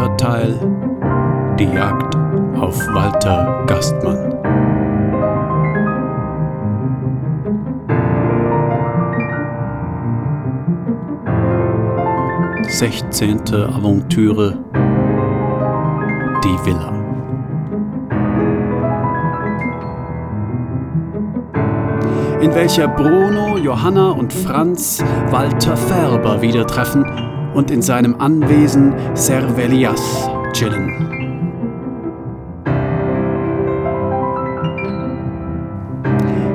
Dritter Teil Die Jagd auf Walter Gastmann. Sechzehnte Aventüre Die Villa. in welcher Bruno, Johanna und Franz Walter Färber wieder treffen und in seinem Anwesen Servelias chillen.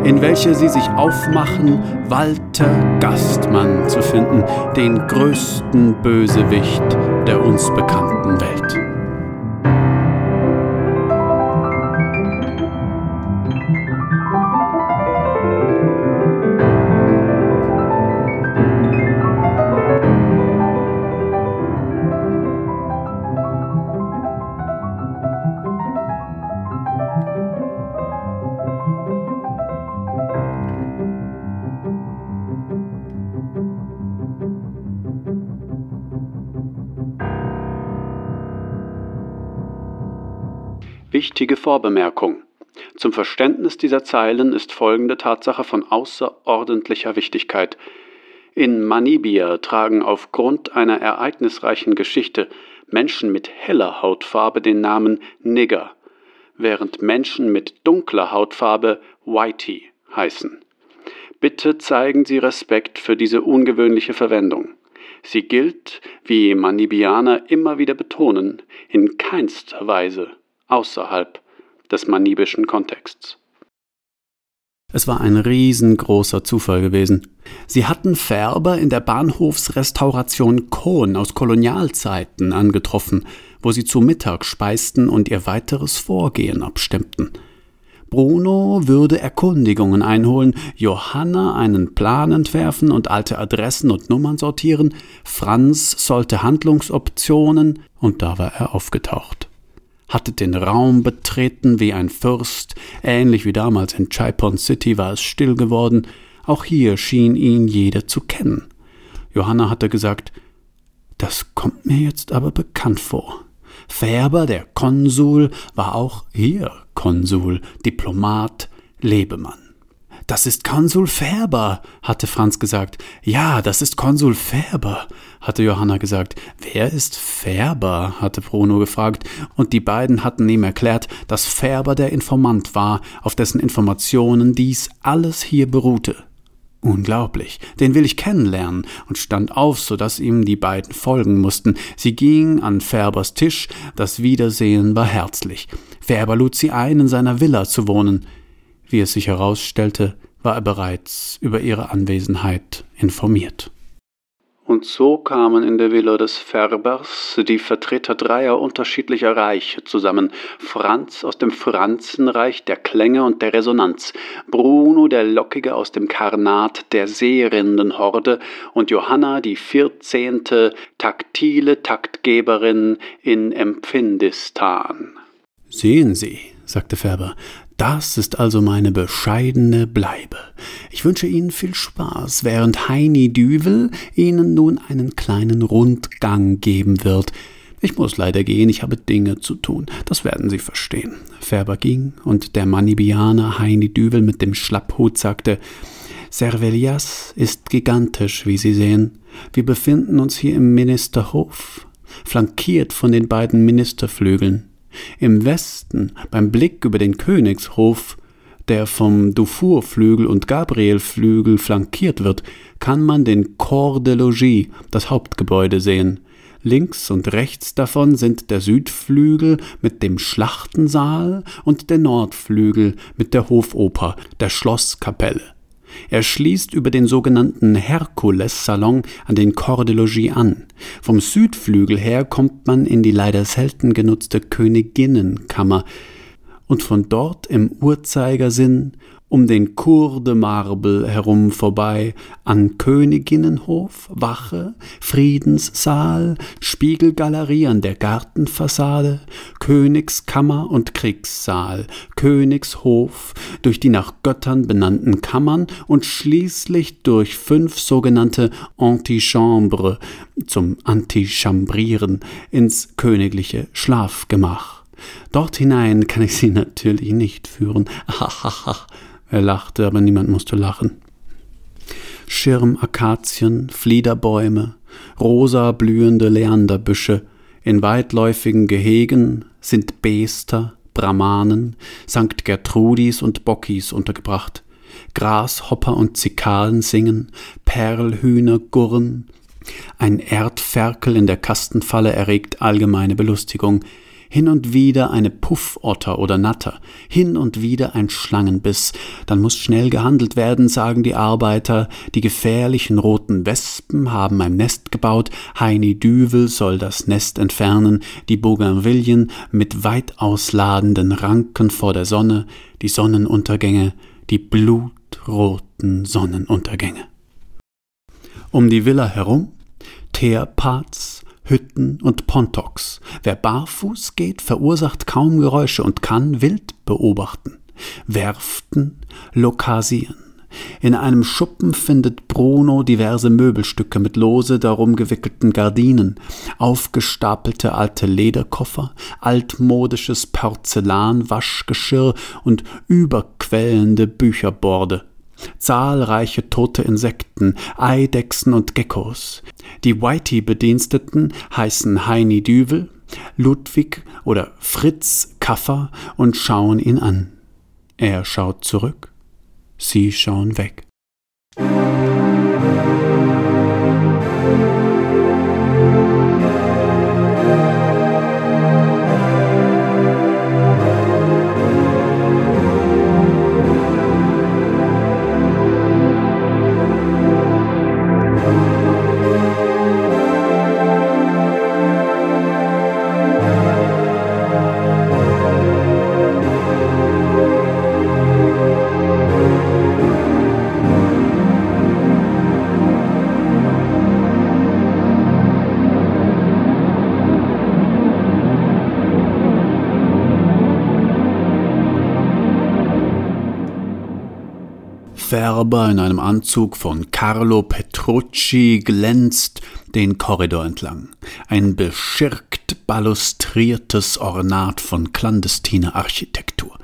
in welcher sie sich aufmachen, Walter Gastmann zu finden, den größten Bösewicht der uns bekannten Welt. Wichtige Vorbemerkung. Zum Verständnis dieser Zeilen ist folgende Tatsache von außerordentlicher Wichtigkeit. In Manibia tragen aufgrund einer ereignisreichen Geschichte Menschen mit heller Hautfarbe den Namen Nigger, während Menschen mit dunkler Hautfarbe Whitey heißen. Bitte zeigen Sie Respekt für diese ungewöhnliche Verwendung. Sie gilt, wie Manibianer immer wieder betonen, in keinster Weise außerhalb des manibischen Kontexts. Es war ein riesengroßer Zufall gewesen. Sie hatten Färber in der Bahnhofsrestauration Kohn aus Kolonialzeiten angetroffen, wo sie zu Mittag speisten und ihr weiteres Vorgehen abstimmten. Bruno würde Erkundigungen einholen, Johanna einen Plan entwerfen und alte Adressen und Nummern sortieren, Franz sollte Handlungsoptionen, und da war er aufgetaucht hatte den Raum betreten wie ein Fürst, ähnlich wie damals in Chaipon City war es still geworden, auch hier schien ihn jeder zu kennen. Johanna hatte gesagt, das kommt mir jetzt aber bekannt vor. Färber, der Konsul, war auch hier Konsul, Diplomat, Lebemann. Das ist Konsul Färber, hatte Franz gesagt. Ja, das ist Konsul Färber, hatte Johanna gesagt. Wer ist Färber? hatte Bruno gefragt, und die beiden hatten ihm erklärt, dass Färber der Informant war, auf dessen Informationen dies alles hier beruhte. Unglaublich, den will ich kennenlernen, und stand auf, so dass ihm die beiden folgen mussten. Sie ging an Färbers Tisch, das Wiedersehen war herzlich. Färber lud sie ein, in seiner Villa zu wohnen. Wie es sich herausstellte, war er bereits über ihre Anwesenheit informiert. Und so kamen in der Villa des Färbers die Vertreter dreier unterschiedlicher Reiche zusammen. Franz aus dem Franzenreich der Klänge und der Resonanz, Bruno der Lockige aus dem Karnat der Seerindenhorde und Johanna die vierzehnte taktile Taktgeberin in Empfindistan. Sehen Sie, sagte Färber, das ist also meine bescheidene Bleibe. Ich wünsche Ihnen viel Spaß, während Heini Düvel Ihnen nun einen kleinen Rundgang geben wird. Ich muss leider gehen, ich habe Dinge zu tun. Das werden Sie verstehen. Färber ging, und der Manibianer Heini Düvel mit dem Schlapphut sagte Servelias ist gigantisch, wie Sie sehen. Wir befinden uns hier im Ministerhof, flankiert von den beiden Ministerflügeln. Im Westen, beim Blick über den Königshof, der vom Dufourflügel und Gabrielflügel flankiert wird, kann man den Corps de Logis, das Hauptgebäude, sehen. Links und rechts davon sind der Südflügel mit dem Schlachtensaal und der Nordflügel mit der Hofoper, der Schlosskapelle. Er schließt über den sogenannten Herkules-Salon an den Corps de Logis an. Vom Südflügel her kommt man in die leider selten genutzte Königinnenkammer und von dort im Uhrzeigersinn um den Cour de Marble herum vorbei, an Königinnenhof, Wache, Friedenssaal, Spiegelgalerie an der Gartenfassade, Königskammer und Kriegssaal, Königshof, durch die nach Göttern benannten Kammern und schließlich durch fünf sogenannte Antichambre zum Antichambrieren ins königliche Schlafgemach. Dort hinein kann ich Sie natürlich nicht führen. Hahaha. Er lachte, aber niemand musste lachen. Schirmakazien, Fliederbäume, rosa blühende Leanderbüsche, in weitläufigen Gehegen sind Beester, Brahmanen, St. Gertrudis und Bockis untergebracht. Grashopper und Zikalen singen, Perlhühner gurren. Ein Erdferkel in der Kastenfalle erregt allgemeine Belustigung hin und wieder eine Puffotter oder Natter, hin und wieder ein Schlangenbiss. Dann muss schnell gehandelt werden, sagen die Arbeiter. Die gefährlichen roten Wespen haben ein Nest gebaut. Heini Düvel soll das Nest entfernen. Die Bougainvillen mit weit ausladenden Ranken vor der Sonne. Die Sonnenuntergänge, die blutroten Sonnenuntergänge. Um die Villa herum Teerpads, Hütten und Pontoks. Wer barfuß geht, verursacht kaum Geräusche und kann wild beobachten. Werften, lokasieren. In einem Schuppen findet Bruno diverse Möbelstücke mit lose darum gewickelten Gardinen, aufgestapelte alte Lederkoffer, altmodisches Porzellanwaschgeschirr und überquellende Bücherborde zahlreiche tote Insekten, Eidechsen und Geckos. Die Whitey-Bediensteten heißen Heini Düvel, Ludwig oder Fritz Kaffer und schauen ihn an. Er schaut zurück, sie schauen weg. Färber in einem Anzug von Carlo Petrucci glänzt den Korridor entlang. Ein beschirkt balustriertes Ornat von clandestiner Architektur.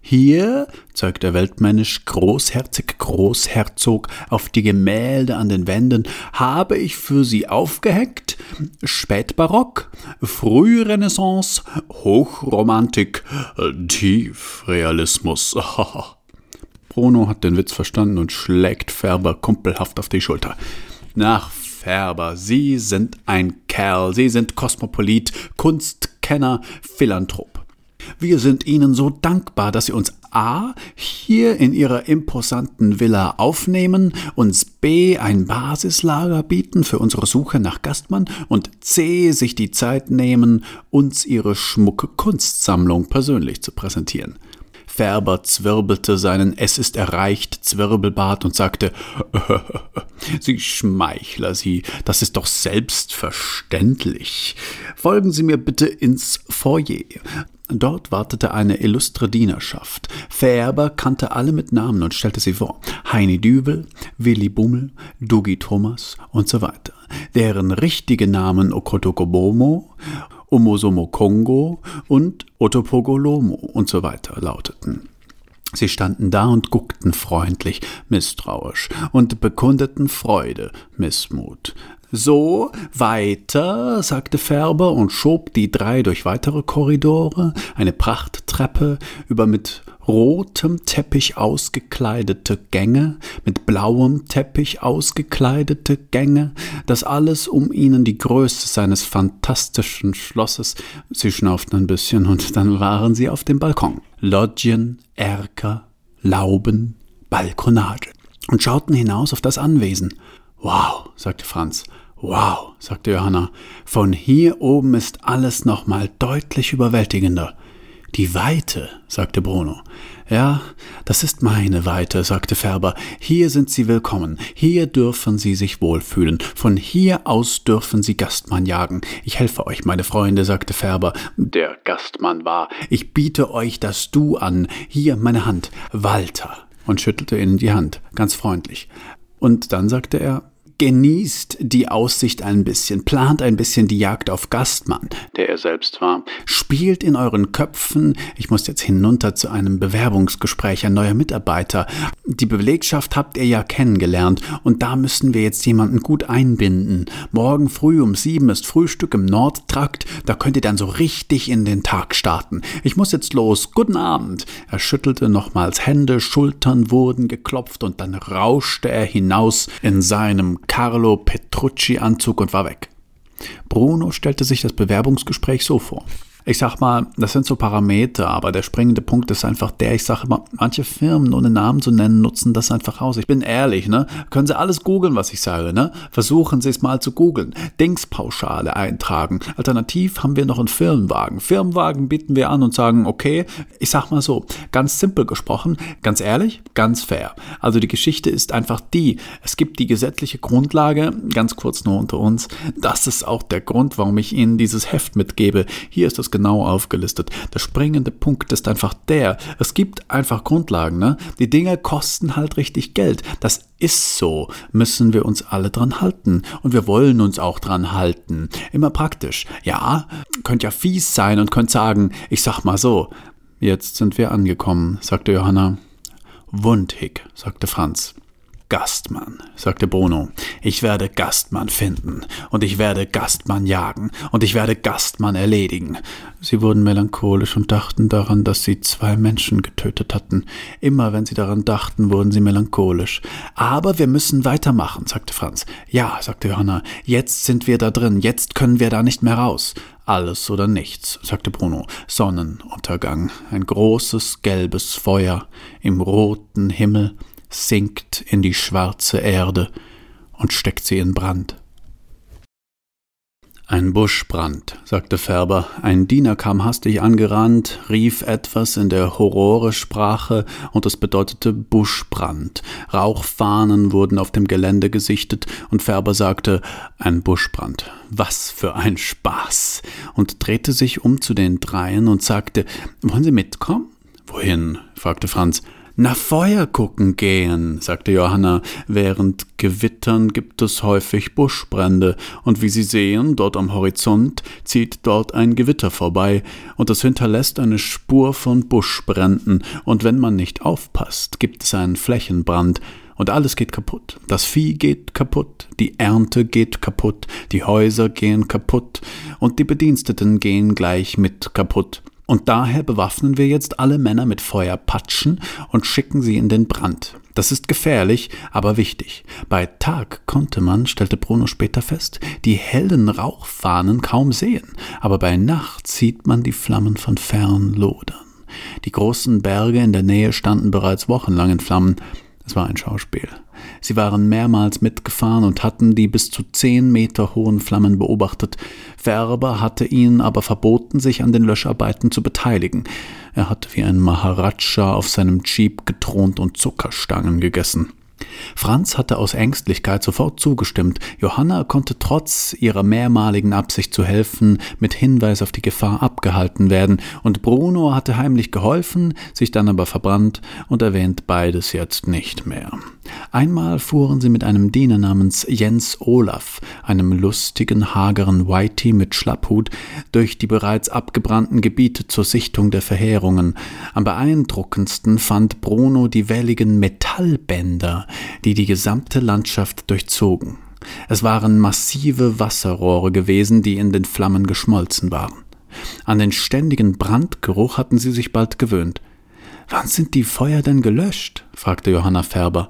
Hier, zeigt er weltmännisch großherzig Großherzog auf die Gemälde an den Wänden, habe ich für sie aufgehängt Spätbarock, Frührenaissance, Hochromantik, Tiefrealismus. Bruno hat den Witz verstanden und schlägt Färber kumpelhaft auf die Schulter. Nach Färber, Sie sind ein Kerl, Sie sind Kosmopolit, Kunstkenner, Philanthrop. Wir sind Ihnen so dankbar, dass Sie uns A. hier in Ihrer imposanten Villa aufnehmen, uns B. ein Basislager bieten für unsere Suche nach Gastmann und C. sich die Zeit nehmen, uns Ihre schmucke Kunstsammlung persönlich zu präsentieren. Färber zwirbelte seinen Es ist erreicht Zwirbelbart und sagte, Sie Schmeichler, Sie, das ist doch selbstverständlich. Folgen Sie mir bitte ins Foyer. Dort wartete eine illustre Dienerschaft. Färber kannte alle mit Namen und stellte sie vor. Heini Dübel, Willi Bummel, Dugi Thomas und so weiter. Deren richtige Namen Okotokobomo Omosomo Kongo und Otopogolomo und so weiter lauteten. Sie standen da und guckten freundlich, misstrauisch und bekundeten Freude, Missmut. So, weiter, sagte Färber und schob die drei durch weitere Korridore, eine Prachttreppe, über mit rotem Teppich ausgekleidete Gänge, mit blauem Teppich ausgekleidete Gänge, das alles um ihnen die Größe seines fantastischen Schlosses. Sie schnauften ein bisschen und dann waren sie auf dem Balkon. Loggien, Erker, Lauben, Balkonage und schauten hinaus auf das Anwesen. Wow, sagte Franz. Wow, sagte Johanna. Von hier oben ist alles nochmal deutlich überwältigender. Die Weite, sagte Bruno. Ja, das ist meine Weite, sagte Färber. Hier sind Sie willkommen. Hier dürfen Sie sich wohlfühlen. Von hier aus dürfen Sie Gastmann jagen. Ich helfe euch, meine Freunde, sagte Färber. Der Gastmann war. Ich biete euch das Du an. Hier meine Hand. Walter. Und schüttelte ihnen die Hand, ganz freundlich. Und dann sagte er, genießt die Aussicht ein bisschen, plant ein bisschen die Jagd auf Gastmann, der er selbst war, spielt in euren Köpfen, ich muss jetzt hinunter zu einem Bewerbungsgespräch, ein neuer Mitarbeiter. Die Belegschaft habt ihr ja kennengelernt und da müssen wir jetzt jemanden gut einbinden. Morgen früh um sieben ist Frühstück im Nordtrakt, da könnt ihr dann so richtig in den Tag starten. Ich muss jetzt los, guten Abend. Er schüttelte nochmals Hände, Schultern wurden geklopft und dann rauschte er hinaus in seinem Carlo Petrucci-Anzug und war weg. Bruno stellte sich das Bewerbungsgespräch so vor. Ich sag mal, das sind so Parameter, aber der springende Punkt ist einfach der, ich sage immer, manche Firmen, ohne Namen zu nennen, nutzen das einfach aus. Ich bin ehrlich, ne? Können Sie alles googeln, was ich sage, ne? Versuchen Sie es mal zu googeln. Dingspauschale eintragen. Alternativ haben wir noch einen Firmenwagen. Firmenwagen bieten wir an und sagen, okay, ich sag mal so, ganz simpel gesprochen, ganz ehrlich, ganz fair. Also die Geschichte ist einfach die, es gibt die gesetzliche Grundlage, ganz kurz nur unter uns, das ist auch der Grund, warum ich Ihnen dieses Heft mitgebe. Hier ist das genau aufgelistet. Der springende Punkt ist einfach der, es gibt einfach Grundlagen, ne? Die Dinge kosten halt richtig Geld. Das ist so, müssen wir uns alle dran halten. Und wir wollen uns auch dran halten. Immer praktisch. Ja, könnt ja fies sein und könnt sagen, ich sag mal so, jetzt sind wir angekommen, sagte Johanna. Wundhig, sagte Franz. Gastmann, sagte Bruno. Ich werde Gastmann finden, und ich werde Gastmann jagen, und ich werde Gastmann erledigen. Sie wurden melancholisch und dachten daran, dass sie zwei Menschen getötet hatten. Immer wenn sie daran dachten, wurden sie melancholisch. Aber wir müssen weitermachen, sagte Franz. Ja, sagte Johanna, jetzt sind wir da drin, jetzt können wir da nicht mehr raus. Alles oder nichts, sagte Bruno. Sonnenuntergang, ein großes gelbes Feuer im roten Himmel, sinkt in die schwarze Erde und steckt sie in Brand. Ein Buschbrand, sagte Färber. Ein Diener kam hastig angerannt, rief etwas in der Horore-Sprache und es bedeutete Buschbrand. Rauchfahnen wurden auf dem Gelände gesichtet und Färber sagte, ein Buschbrand. Was für ein Spaß! und drehte sich um zu den Dreien und sagte, wollen Sie mitkommen? Wohin? fragte Franz. Nach Feuer gucken gehen, sagte Johanna, während Gewittern gibt es häufig Buschbrände, und wie Sie sehen, dort am Horizont zieht dort ein Gewitter vorbei, und es hinterlässt eine Spur von Buschbränden, und wenn man nicht aufpasst, gibt es einen Flächenbrand, und alles geht kaputt. Das Vieh geht kaputt, die Ernte geht kaputt, die Häuser gehen kaputt, und die Bediensteten gehen gleich mit kaputt. Und daher bewaffnen wir jetzt alle Männer mit Feuerpatschen und schicken sie in den Brand. Das ist gefährlich, aber wichtig. Bei Tag konnte man, stellte Bruno später fest, die hellen Rauchfahnen kaum sehen, aber bei Nacht sieht man die Flammen von fern lodern. Die großen Berge in der Nähe standen bereits wochenlang in Flammen. Es war ein Schauspiel. Sie waren mehrmals mitgefahren und hatten die bis zu zehn Meter hohen Flammen beobachtet. Färber hatte ihnen aber verboten, sich an den Löscharbeiten zu beteiligen. Er hatte wie ein Maharaja auf seinem Jeep gethront und Zuckerstangen gegessen. Franz hatte aus Ängstlichkeit sofort zugestimmt. Johanna konnte trotz ihrer mehrmaligen Absicht zu helfen mit Hinweis auf die Gefahr abgehalten werden, und Bruno hatte heimlich geholfen, sich dann aber verbrannt und erwähnt beides jetzt nicht mehr. Einmal fuhren sie mit einem Diener namens Jens Olaf, einem lustigen, hageren Whitey mit Schlapphut, durch die bereits abgebrannten Gebiete zur Sichtung der Verheerungen. Am beeindruckendsten fand Bruno die welligen Metallbänder, die die gesamte Landschaft durchzogen. Es waren massive Wasserrohre gewesen, die in den Flammen geschmolzen waren. An den ständigen Brandgeruch hatten sie sich bald gewöhnt. Wann sind die Feuer denn gelöscht? fragte Johanna Färber.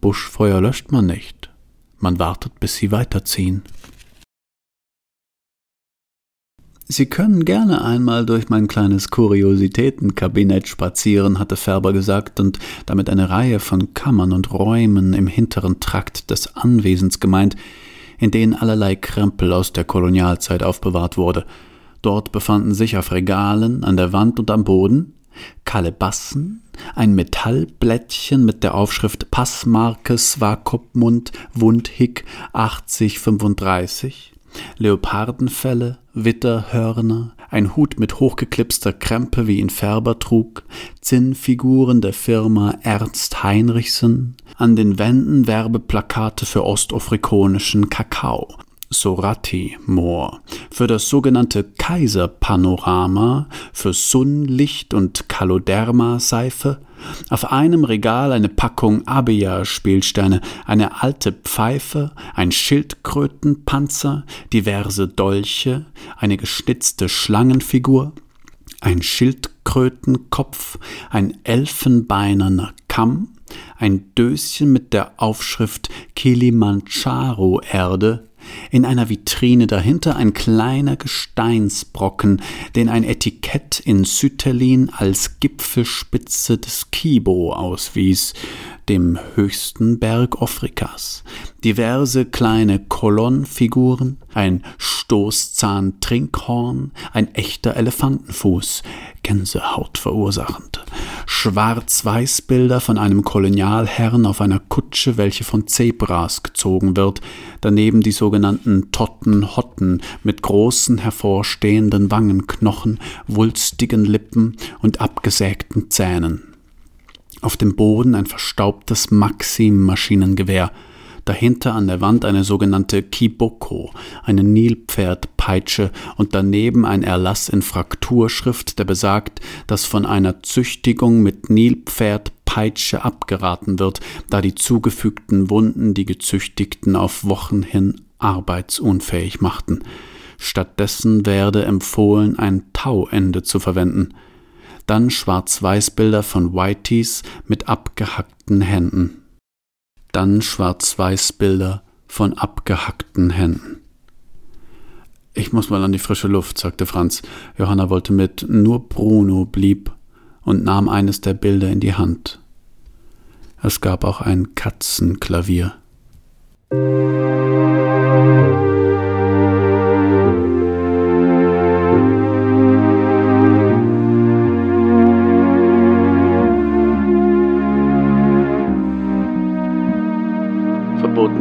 Buschfeuer löscht man nicht. Man wartet, bis sie weiterziehen. Sie können gerne einmal durch mein kleines Kuriositätenkabinett spazieren, hatte Färber gesagt und damit eine Reihe von Kammern und Räumen im hinteren Trakt des Anwesens gemeint, in denen allerlei Krempel aus der Kolonialzeit aufbewahrt wurde. Dort befanden sich auf Regalen, an der Wand und am Boden Kalebassen, ein Metallblättchen mit der Aufschrift Passmarke Swakopmund Wundhick 8035, Leopardenfelle, Witterhörner, ein Hut mit hochgeklipster Krempe, wie ihn Färber trug, Zinnfiguren der Firma Ernst Heinrichsen, an den Wänden Werbeplakate für ostafrikanischen Kakao, Sorati Moor, für das sogenannte Kaiserpanorama, für Sunlicht und Kaloderma Seife, auf einem Regal eine Packung Abia-Spielsteine, eine alte Pfeife, ein Schildkrötenpanzer, diverse Dolche, eine geschnitzte Schlangenfigur, ein Schildkrötenkopf, ein elfenbeinerner Kamm, ein Döschen mit der Aufschrift Kilimanjaro-Erde, in einer Vitrine dahinter ein kleiner Gesteinsbrocken, den ein Etikett in Sütterlin als Gipfelspitze des Kibo auswies, dem höchsten Berg Afrikas. Diverse kleine Kolonnenfiguren, ein Stoßzahn-Trinkhorn, ein echter Elefantenfuß, Gänsehaut verursachend. Schwarz-Weiß-Bilder von einem Kolonialherrn auf einer Kutsche, welche von Zebras gezogen wird, daneben die sogenannten Totten-Hotten mit großen hervorstehenden Wangenknochen, wulstigen Lippen und abgesägten Zähnen. Auf dem Boden ein verstaubtes Maxim-Maschinengewehr, dahinter an der Wand eine sogenannte Kiboko, eine Nilpferdpeitsche und daneben ein Erlass in Frakturschrift, der besagt, dass von einer Züchtigung mit Nilpferdpeitsche abgeraten wird, da die zugefügten Wunden die Gezüchtigten auf Wochen hin arbeitsunfähig machten. Stattdessen werde empfohlen, ein Tauende zu verwenden. Dann Schwarz-Weiß-Bilder von Whiteys mit abgehackten Händen dann Schwarz-Weiß-Bilder von abgehackten Händen. Ich muss mal an die frische Luft, sagte Franz. Johanna wollte mit, nur Bruno blieb und nahm eines der Bilder in die Hand. Es gab auch ein Katzenklavier.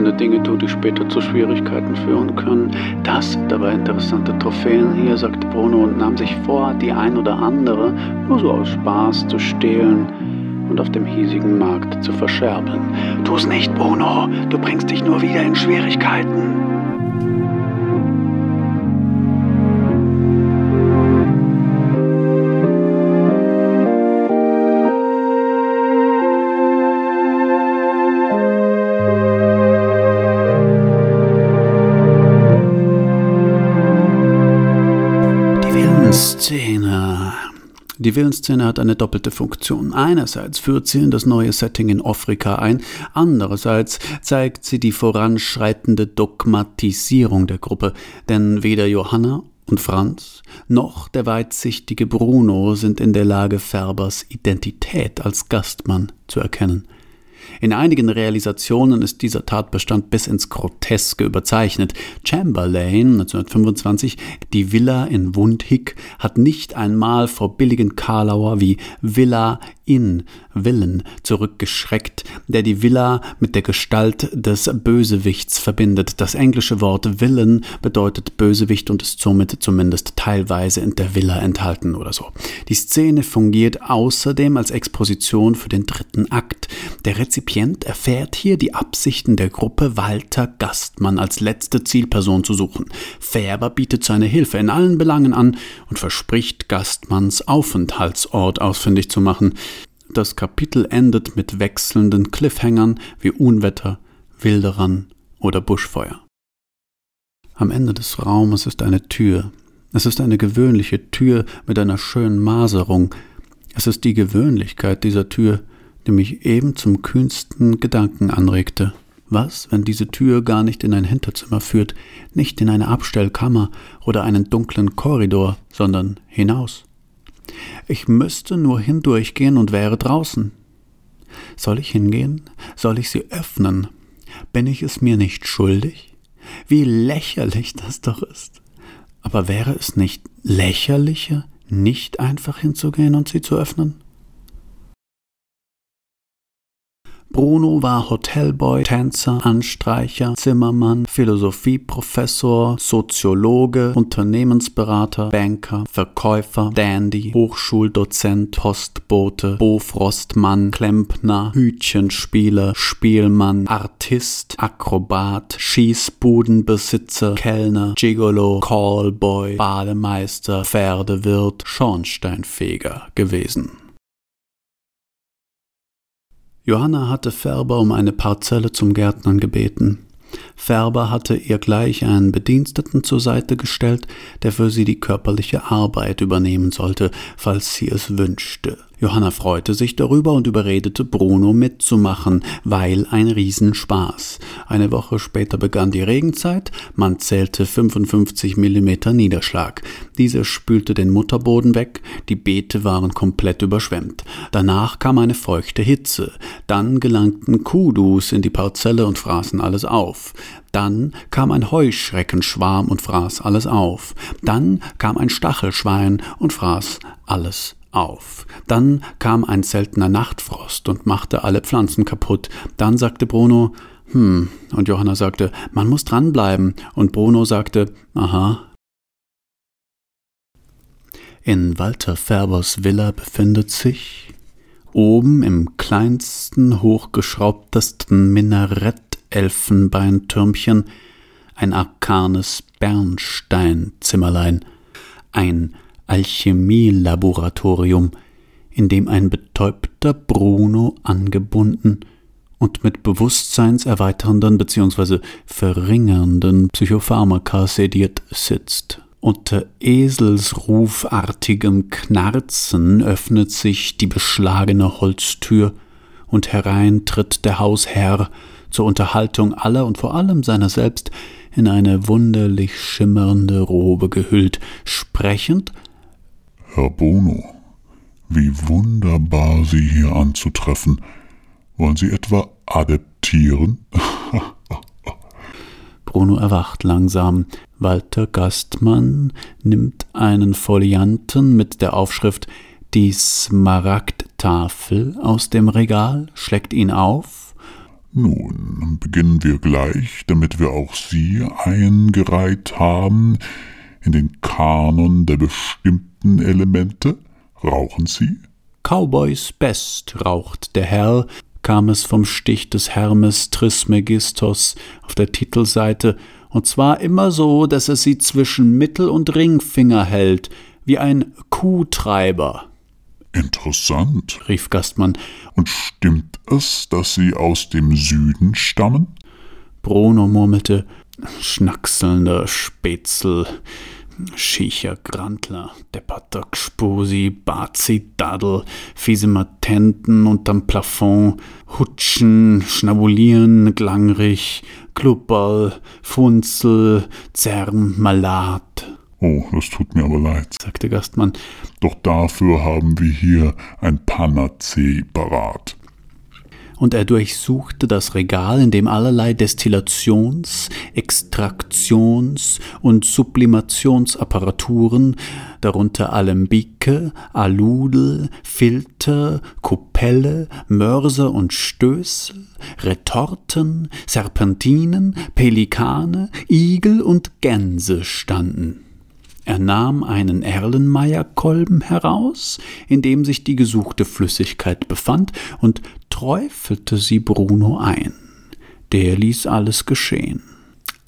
Dinge tut, die später zu Schwierigkeiten führen können. Das sind aber interessante Trophäen hier, sagte Bruno und nahm sich vor, die ein oder andere nur so aus Spaß zu stehlen und auf dem hiesigen Markt zu verscherbeln. Tu's nicht, Bruno, du bringst dich nur wieder in Schwierigkeiten. Die Villenszene hat eine doppelte Funktion. Einerseits führt sie in das neue Setting in Afrika ein, andererseits zeigt sie die voranschreitende Dogmatisierung der Gruppe, denn weder Johanna und Franz noch der weitsichtige Bruno sind in der Lage, Färbers Identität als Gastmann zu erkennen. In einigen Realisationen ist dieser Tatbestand bis ins Groteske überzeichnet. Chamberlain 1925, die Villa in Wundhick, hat nicht einmal vor billigen Karlauer wie Villa in Willen zurückgeschreckt, der die Villa mit der Gestalt des Bösewichts verbindet. Das englische Wort Villain bedeutet Bösewicht und ist somit zumindest teilweise in der Villa enthalten oder so. Die Szene fungiert außerdem als Exposition für den dritten Akt. Der Rezipient erfährt hier die Absichten der Gruppe, Walter Gastmann als letzte Zielperson zu suchen. Färber bietet seine Hilfe in allen Belangen an und verspricht Gastmanns Aufenthaltsort ausfindig zu machen. Das Kapitel endet mit wechselnden Cliffhängern wie Unwetter, Wilderern oder Buschfeuer. Am Ende des Raumes ist eine Tür. Es ist eine gewöhnliche Tür mit einer schönen Maserung. Es ist die Gewöhnlichkeit dieser Tür, die mich eben zum kühnsten Gedanken anregte. Was, wenn diese Tür gar nicht in ein Hinterzimmer führt, nicht in eine Abstellkammer oder einen dunklen Korridor, sondern hinaus? Ich müsste nur hindurchgehen und wäre draußen. Soll ich hingehen? Soll ich sie öffnen? Bin ich es mir nicht schuldig? Wie lächerlich das doch ist. Aber wäre es nicht lächerlicher, nicht einfach hinzugehen und sie zu öffnen? Bruno war Hotelboy, Tänzer, Anstreicher, Zimmermann, Philosophieprofessor, Soziologe, Unternehmensberater, Banker, Verkäufer, Dandy, Hochschuldozent, Postbote, Bofrostmann, Klempner, Hütchenspieler, Spielmann, Artist, Akrobat, Schießbudenbesitzer, Kellner, Gigolo, Callboy, Bademeister, Pferdewirt, Schornsteinfeger gewesen. Johanna hatte Färber um eine Parzelle zum Gärtnern gebeten. Färber hatte ihr gleich einen Bediensteten zur Seite gestellt, der für sie die körperliche Arbeit übernehmen sollte, falls sie es wünschte. Johanna freute sich darüber und überredete Bruno mitzumachen, weil ein Riesenspaß. Eine Woche später begann die Regenzeit, man zählte 55 Millimeter Niederschlag. Dieser spülte den Mutterboden weg, die Beete waren komplett überschwemmt. Danach kam eine feuchte Hitze, dann gelangten Kudus in die Parzelle und fraßen alles auf. Dann kam ein Heuschreckenschwarm und fraß alles auf. Dann kam ein Stachelschwein und fraß alles auf. Dann kam ein seltener Nachtfrost und machte alle Pflanzen kaputt. Dann sagte Bruno, hm, und Johanna sagte, man muss dranbleiben, und Bruno sagte, aha. In Walter Färbers Villa befindet sich, oben im kleinsten, hochgeschraubtesten Minarett-Elfenbeintürmchen, ein arkanes Bernsteinzimmerlein, ein Alchemielaboratorium, in dem ein betäubter Bruno angebunden und mit bewusstseinserweiternden bzw. verringernden Psychopharmaka sediert sitzt. Unter eselsrufartigem Knarzen öffnet sich die beschlagene Holztür und herein tritt der Hausherr zur Unterhaltung aller und vor allem seiner selbst in eine wunderlich schimmernde Robe gehüllt, sprechend Herr Bono, wie wunderbar, Sie hier anzutreffen. Wollen Sie etwa adeptieren? Bruno erwacht langsam. Walter Gastmann nimmt einen Folianten mit der Aufschrift Die Smaragdtafel aus dem Regal, schlägt ihn auf. Nun, beginnen wir gleich, damit wir auch Sie eingereiht haben in den Kanon der bestimmten Elemente? Rauchen Sie? Cowboys Best raucht der Herr, kam es vom Stich des Hermes Trismegistos auf der Titelseite, und zwar immer so, dass er sie zwischen Mittel- und Ringfinger hält, wie ein Kuhtreiber. Interessant, rief Gastmann. Und stimmt es, dass Sie aus dem Süden stammen? Bruno murmelte, schnackselnder Spätzl. Schicher Grantler, depperter Gspusi, Bazi, Daddel, fiese Matenten unterm Plafond, Hutschen, Schnabulieren, Glangrig, Klubberl, Funzel, Zerm, Malat. Oh, das tut mir aber leid, sagte Gastmann. Doch dafür haben wir hier ein Panazee parat und er durchsuchte das Regal, in dem allerlei Destillations-, Extraktions- und Sublimationsapparaturen, darunter Alembike, Aludel, Filter, Kupelle, Mörser und Stößel, Retorten, Serpentinen, Pelikane, Igel und Gänse standen. Er nahm einen Erlenmeyer-Kolben heraus, in dem sich die gesuchte Flüssigkeit befand, und träufelte sie Bruno ein. Der ließ alles geschehen.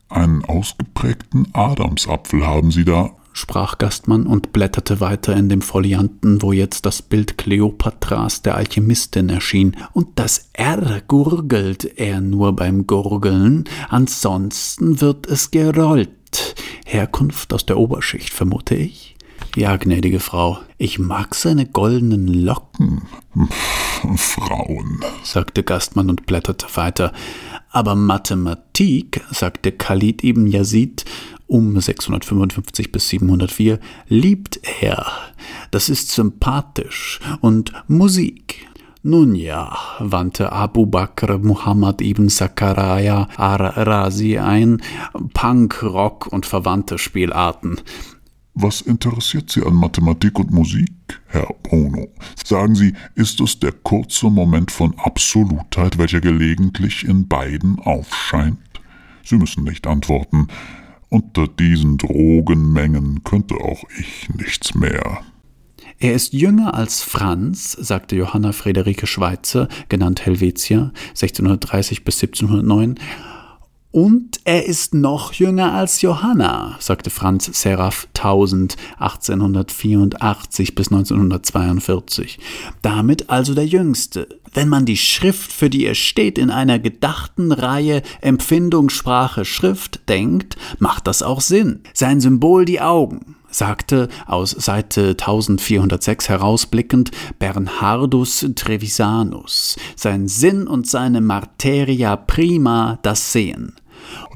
Einen ausgeprägten Adamsapfel haben Sie da, sprach Gastmann und blätterte weiter in dem Folianten, wo jetzt das Bild Kleopatras der Alchemistin erschien. Und das R gurgelt er nur beim Gurgeln, ansonsten wird es gerollt. Herkunft aus der Oberschicht, vermute ich. Ja, gnädige Frau, ich mag seine goldenen Locken. Frauen, sagte Gastmann und blätterte weiter. Aber Mathematik, sagte Khalid ibn Yazid um 655 bis 704, liebt er. Das ist sympathisch. Und Musik. Nun ja, wandte Abu Bakr Muhammad ibn Sakaraya ar-Razi ein, Punk, Rock und verwandte Spielarten. Was interessiert Sie an Mathematik und Musik, Herr Bruno? Sagen Sie, ist es der kurze Moment von Absolutheit, welcher gelegentlich in beiden aufscheint? Sie müssen nicht antworten. Unter diesen Drogenmengen könnte auch ich nichts mehr. Er ist jünger als Franz, sagte Johanna Friederike Schweitzer, genannt Helvetia, 1630 bis 1709. Und er ist noch jünger als Johanna, sagte Franz Seraph Tausend, 1884 bis 1942. Damit also der Jüngste. Wenn man die Schrift, für die er steht, in einer gedachten Reihe Empfindung, Sprache, Schrift denkt, macht das auch Sinn. Sein Symbol die Augen sagte aus Seite 1406 herausblickend Bernhardus Trevisanus, sein Sinn und seine Materia prima das Sehen.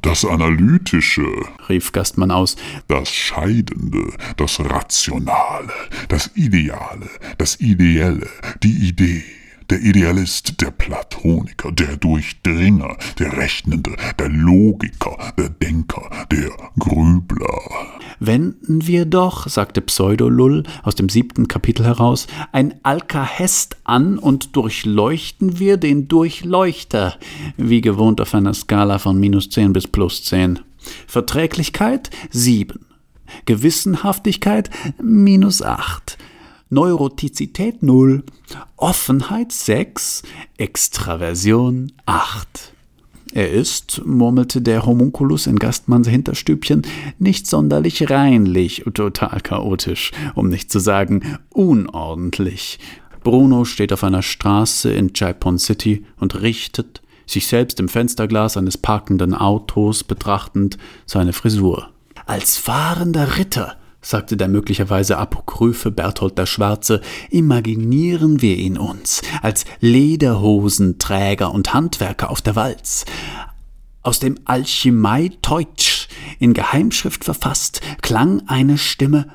Das Analytische, rief Gastmann aus, das Scheidende, das Rationale, das Ideale, das Ideelle, die Idee der Idealist, der Platoniker, der Durchdringer, der Rechnende, der Logiker, der Denker, der Grübler. Wenden wir doch, sagte Pseudolull aus dem siebten Kapitel heraus, ein Alkahest an und durchleuchten wir den Durchleuchter, wie gewohnt auf einer Skala von minus zehn bis plus zehn. Verträglichkeit sieben. Gewissenhaftigkeit minus acht. Neurotizität 0, Offenheit 6, Extraversion 8. Er ist, murmelte der Homunculus in Gastmanns Hinterstübchen, nicht sonderlich reinlich, total chaotisch, um nicht zu sagen unordentlich. Bruno steht auf einer Straße in Jaipon City und richtet, sich selbst im Fensterglas eines parkenden Autos betrachtend, seine Frisur. Als fahrender Ritter sagte der möglicherweise apokryphe Berthold der Schwarze, imaginieren wir ihn uns als Lederhosenträger und Handwerker auf der Walz. Aus dem Alchimei Teutsch, in Geheimschrift verfasst, klang eine Stimme,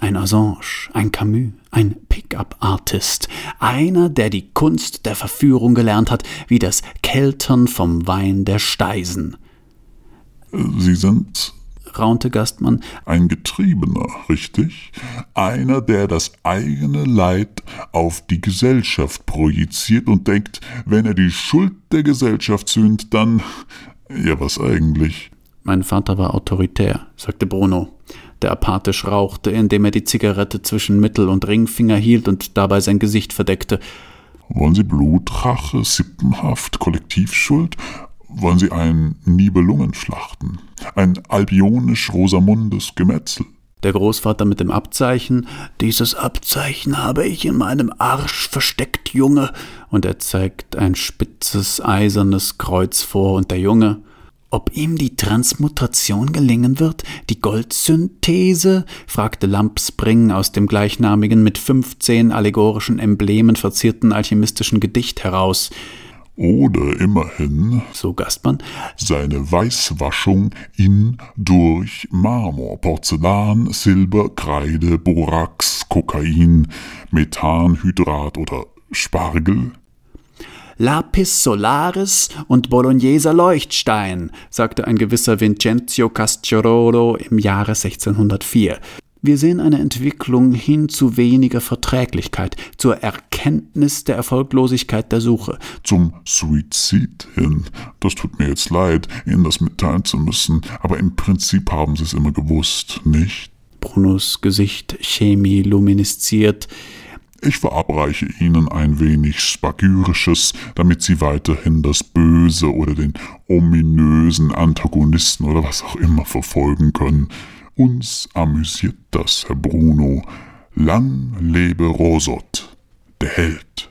ein Assange, ein Camus, ein Pickup-Artist, einer, der die Kunst der Verführung gelernt hat, wie das Keltern vom Wein der Steisen. Sie sind raunte Gastmann. Ein Getriebener, richtig? Einer, der das eigene Leid auf die Gesellschaft projiziert und denkt, wenn er die Schuld der Gesellschaft sühnt, dann. Ja, was eigentlich? Mein Vater war autoritär, sagte Bruno, der apathisch rauchte, indem er die Zigarette zwischen Mittel- und Ringfinger hielt und dabei sein Gesicht verdeckte. Wollen Sie Blutrache, Sippenhaft, Kollektivschuld wollen Sie ein Nibelungen schlachten? Ein albionisch-rosamundes Gemetzel? Der Großvater mit dem Abzeichen. Dieses Abzeichen habe ich in meinem Arsch versteckt, Junge. Und er zeigt ein spitzes, eisernes Kreuz vor, und der Junge. Ob ihm die Transmutation gelingen wird, die Goldsynthese? fragte Lampspring aus dem gleichnamigen mit fünfzehn allegorischen Emblemen verzierten alchemistischen Gedicht heraus. Oder immerhin, so Gastmann, seine Weißwaschung in durch Marmor, Porzellan, Silber, Kreide, Borax, Kokain, Methanhydrat oder Spargel? Lapis solaris und Bologneser Leuchtstein, sagte ein gewisser Vincenzio Casciarolo im Jahre 1604. Wir sehen eine Entwicklung hin zu weniger Verträglichkeit, zur Erkenntnis der Erfolglosigkeit der Suche. Zum Suizid hin. Das tut mir jetzt leid, Ihnen das mitteilen zu müssen, aber im Prinzip haben Sie es immer gewusst, nicht? Brunos Gesicht chemiluminisziert. Ich verabreiche Ihnen ein wenig Spagyrisches, damit Sie weiterhin das Böse oder den ominösen Antagonisten oder was auch immer verfolgen können. Uns amüsiert das, Herr Bruno. Lang lebe Rosot, der Held.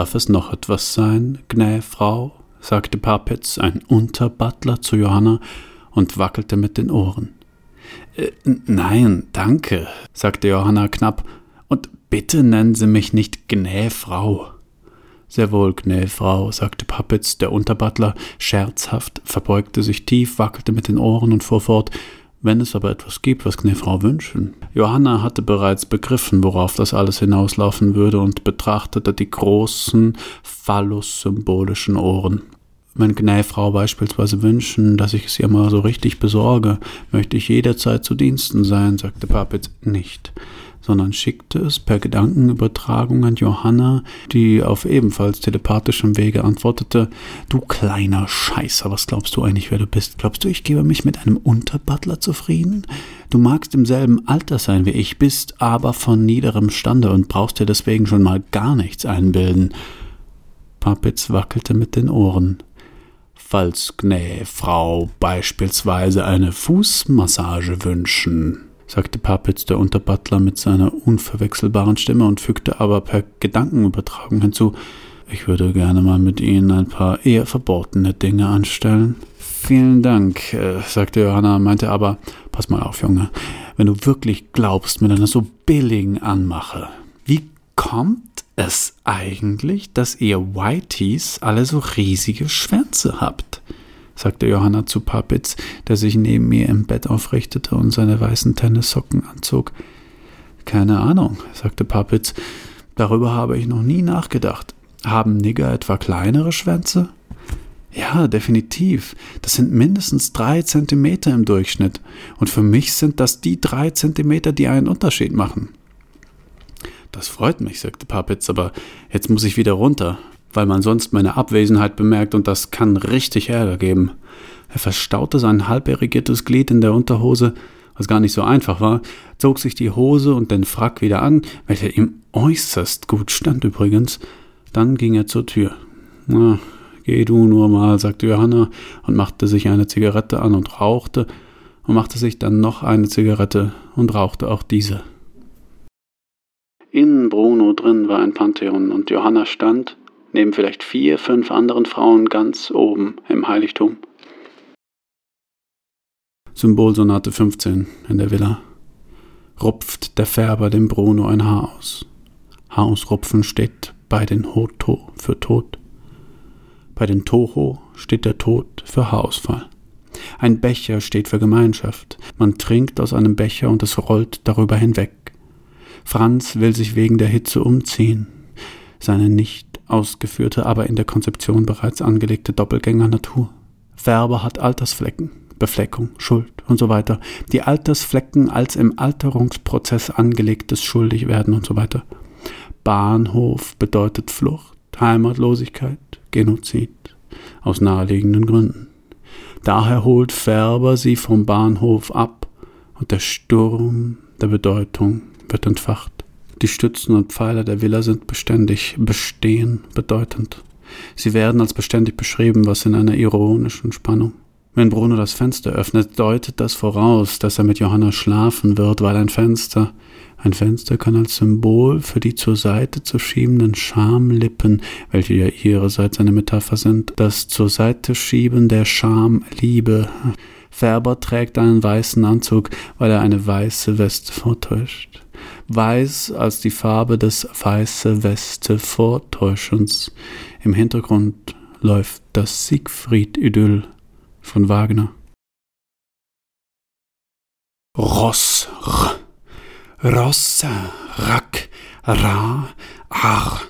Darf es noch etwas sein, gnä Frau? sagte Papitz, ein Unterbutler, zu Johanna und wackelte mit den Ohren. Äh, nein, danke, sagte Johanna knapp, und bitte nennen Sie mich nicht gnä Frau. Sehr wohl, gnä Frau, sagte Papitz, der Unterbutler, scherzhaft, verbeugte sich tief, wackelte mit den Ohren und fuhr fort, wenn es aber etwas gibt, was Frau wünschen. Johanna hatte bereits begriffen, worauf das alles hinauslaufen würde und betrachtete die großen, phallus-symbolischen Ohren. Wenn Gnäfrau beispielsweise wünschen, dass ich es ihr mal so richtig besorge, möchte ich jederzeit zu Diensten sein, sagte Papitz nicht sondern schickte es per Gedankenübertragung an Johanna, die auf ebenfalls telepathischem Wege antwortete, Du kleiner Scheißer, was glaubst du eigentlich, wer du bist? Glaubst du, ich gebe mich mit einem Unterbutler zufrieden? Du magst im selben Alter sein wie ich, bist aber von niederem Stande und brauchst dir deswegen schon mal gar nichts einbilden. Papitz wackelte mit den Ohren. Falls Gnä Frau beispielsweise eine Fußmassage wünschen, sagte Papitz, der Unterbutler, mit seiner unverwechselbaren Stimme und fügte aber per Gedankenübertragung hinzu, ich würde gerne mal mit Ihnen ein paar eher verbotene Dinge anstellen. Vielen Dank, äh, sagte Johanna, meinte aber, pass mal auf, Junge, wenn du wirklich glaubst mit einer so billigen Anmache, wie kommt es eigentlich, dass ihr Whiteys alle so riesige Schwänze habt? Sagte Johanna zu Papitz, der sich neben mir im Bett aufrichtete und seine weißen Tennissocken anzog. Keine Ahnung, sagte Papitz, darüber habe ich noch nie nachgedacht. Haben Nigger etwa kleinere Schwänze? Ja, definitiv. Das sind mindestens drei Zentimeter im Durchschnitt. Und für mich sind das die drei Zentimeter, die einen Unterschied machen. Das freut mich, sagte Papitz, aber jetzt muss ich wieder runter weil man sonst meine Abwesenheit bemerkt und das kann richtig Ärger geben. Er verstaute sein halb irrigiertes Glied in der Unterhose, was gar nicht so einfach war, zog sich die Hose und den Frack wieder an, welcher ihm äußerst gut stand übrigens. Dann ging er zur Tür. Na, geh du nur mal, sagte Johanna und machte sich eine Zigarette an und rauchte und machte sich dann noch eine Zigarette und rauchte auch diese. In Bruno drin war ein Pantheon und Johanna stand, neben vielleicht vier, fünf anderen Frauen ganz oben im Heiligtum. Symbolsonate 15 in der Villa. Rupft der Färber dem Bruno ein Haar aus. Haarausrupfen steht bei den Hoto für Tod. Bei den Toho steht der Tod für Haarausfall. Ein Becher steht für Gemeinschaft. Man trinkt aus einem Becher und es rollt darüber hinweg. Franz will sich wegen der Hitze umziehen. Seine nicht ausgeführte, aber in der Konzeption bereits angelegte Doppelgänger-Natur. Färber hat Altersflecken, Befleckung, Schuld und so weiter. Die Altersflecken als im Alterungsprozess angelegtes Schuldigwerden und so weiter. Bahnhof bedeutet Flucht, Heimatlosigkeit, Genozid. Aus naheliegenden Gründen. Daher holt Färber sie vom Bahnhof ab und der Sturm der Bedeutung wird entfacht. Die Stützen und Pfeiler der Villa sind beständig, bestehen, bedeutend. Sie werden als beständig beschrieben, was in einer ironischen Spannung. Wenn Bruno das Fenster öffnet, deutet das voraus, dass er mit Johanna schlafen wird, weil ein Fenster, ein Fenster kann als Symbol für die zur Seite zu schiebenden Schamlippen, welche ja ihrerseits eine Metapher sind, das zur Seite schieben der Schamliebe. Färber trägt einen weißen Anzug, weil er eine weiße Weste vortäuscht weiß als die Farbe des weiße Weste Vortäuschens. Im Hintergrund läuft das Siegfried-Idyll von Wagner. Ross, r, Rosse, Rack, Ra, Ar.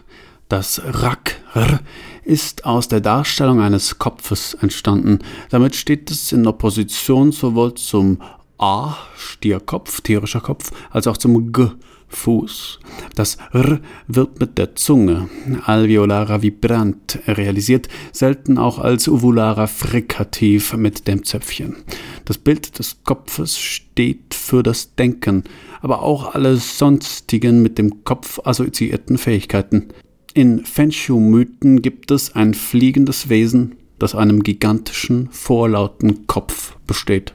Das Rack, r, ist aus der Darstellung eines Kopfes entstanden. Damit steht es in Opposition sowohl zum A, Stierkopf, tierischer Kopf, als auch zum G, Fuß. Das R wird mit der Zunge, alveolarer vibrant, realisiert, selten auch als uvularer Frikativ mit dem Zöpfchen. Das Bild des Kopfes steht für das Denken, aber auch alle sonstigen mit dem Kopf assoziierten Fähigkeiten. In Fenshu-Mythen gibt es ein fliegendes Wesen, das einem gigantischen, vorlauten Kopf besteht.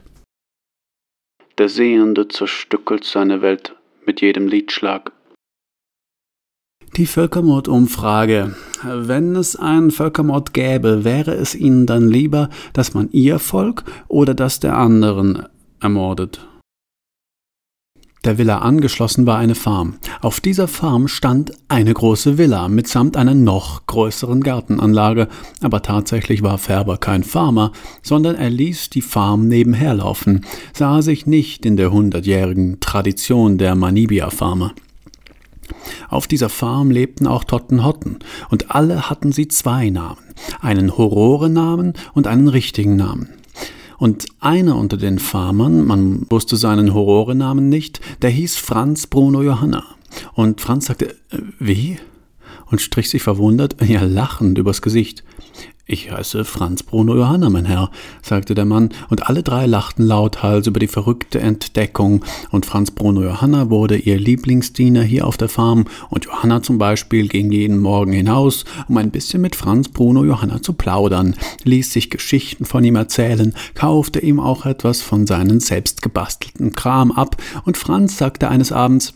Der Sehende zerstückelt seine Welt mit jedem Liedschlag. Die Völkermordumfrage. Wenn es einen Völkermord gäbe, wäre es Ihnen dann lieber, dass man Ihr Volk oder das der anderen ermordet? Der Villa angeschlossen war eine Farm. Auf dieser Farm stand eine große Villa mitsamt einer noch größeren Gartenanlage, aber tatsächlich war Färber kein Farmer, sondern er ließ die Farm nebenher laufen, sah sich nicht in der hundertjährigen Tradition der Manibia-Farmer. Auf dieser Farm lebten auch Tottenhotten, und alle hatten sie zwei Namen, einen Horore-Namen und einen richtigen Namen. Und einer unter den Farmern, man wusste seinen Horrorenamen nicht, der hieß Franz Bruno Johanna. Und Franz sagte, äh, wie? Und strich sich verwundert, ja lachend übers Gesicht. Ich heiße Franz Bruno Johanna, mein Herr, sagte der Mann, und alle drei lachten lauthals über die verrückte Entdeckung, und Franz Bruno Johanna wurde ihr Lieblingsdiener hier auf der Farm, und Johanna zum Beispiel ging jeden Morgen hinaus, um ein bisschen mit Franz Bruno Johanna zu plaudern, ließ sich Geschichten von ihm erzählen, kaufte ihm auch etwas von seinen selbstgebastelten Kram ab, und Franz sagte eines Abends,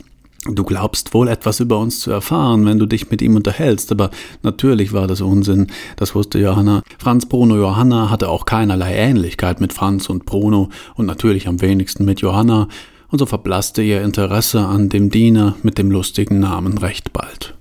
Du glaubst wohl etwas über uns zu erfahren, wenn du dich mit ihm unterhältst, aber natürlich war das Unsinn, das wusste Johanna. Franz Bruno Johanna hatte auch keinerlei Ähnlichkeit mit Franz und Bruno und natürlich am wenigsten mit Johanna, und so verblasste ihr Interesse an dem Diener mit dem lustigen Namen recht bald.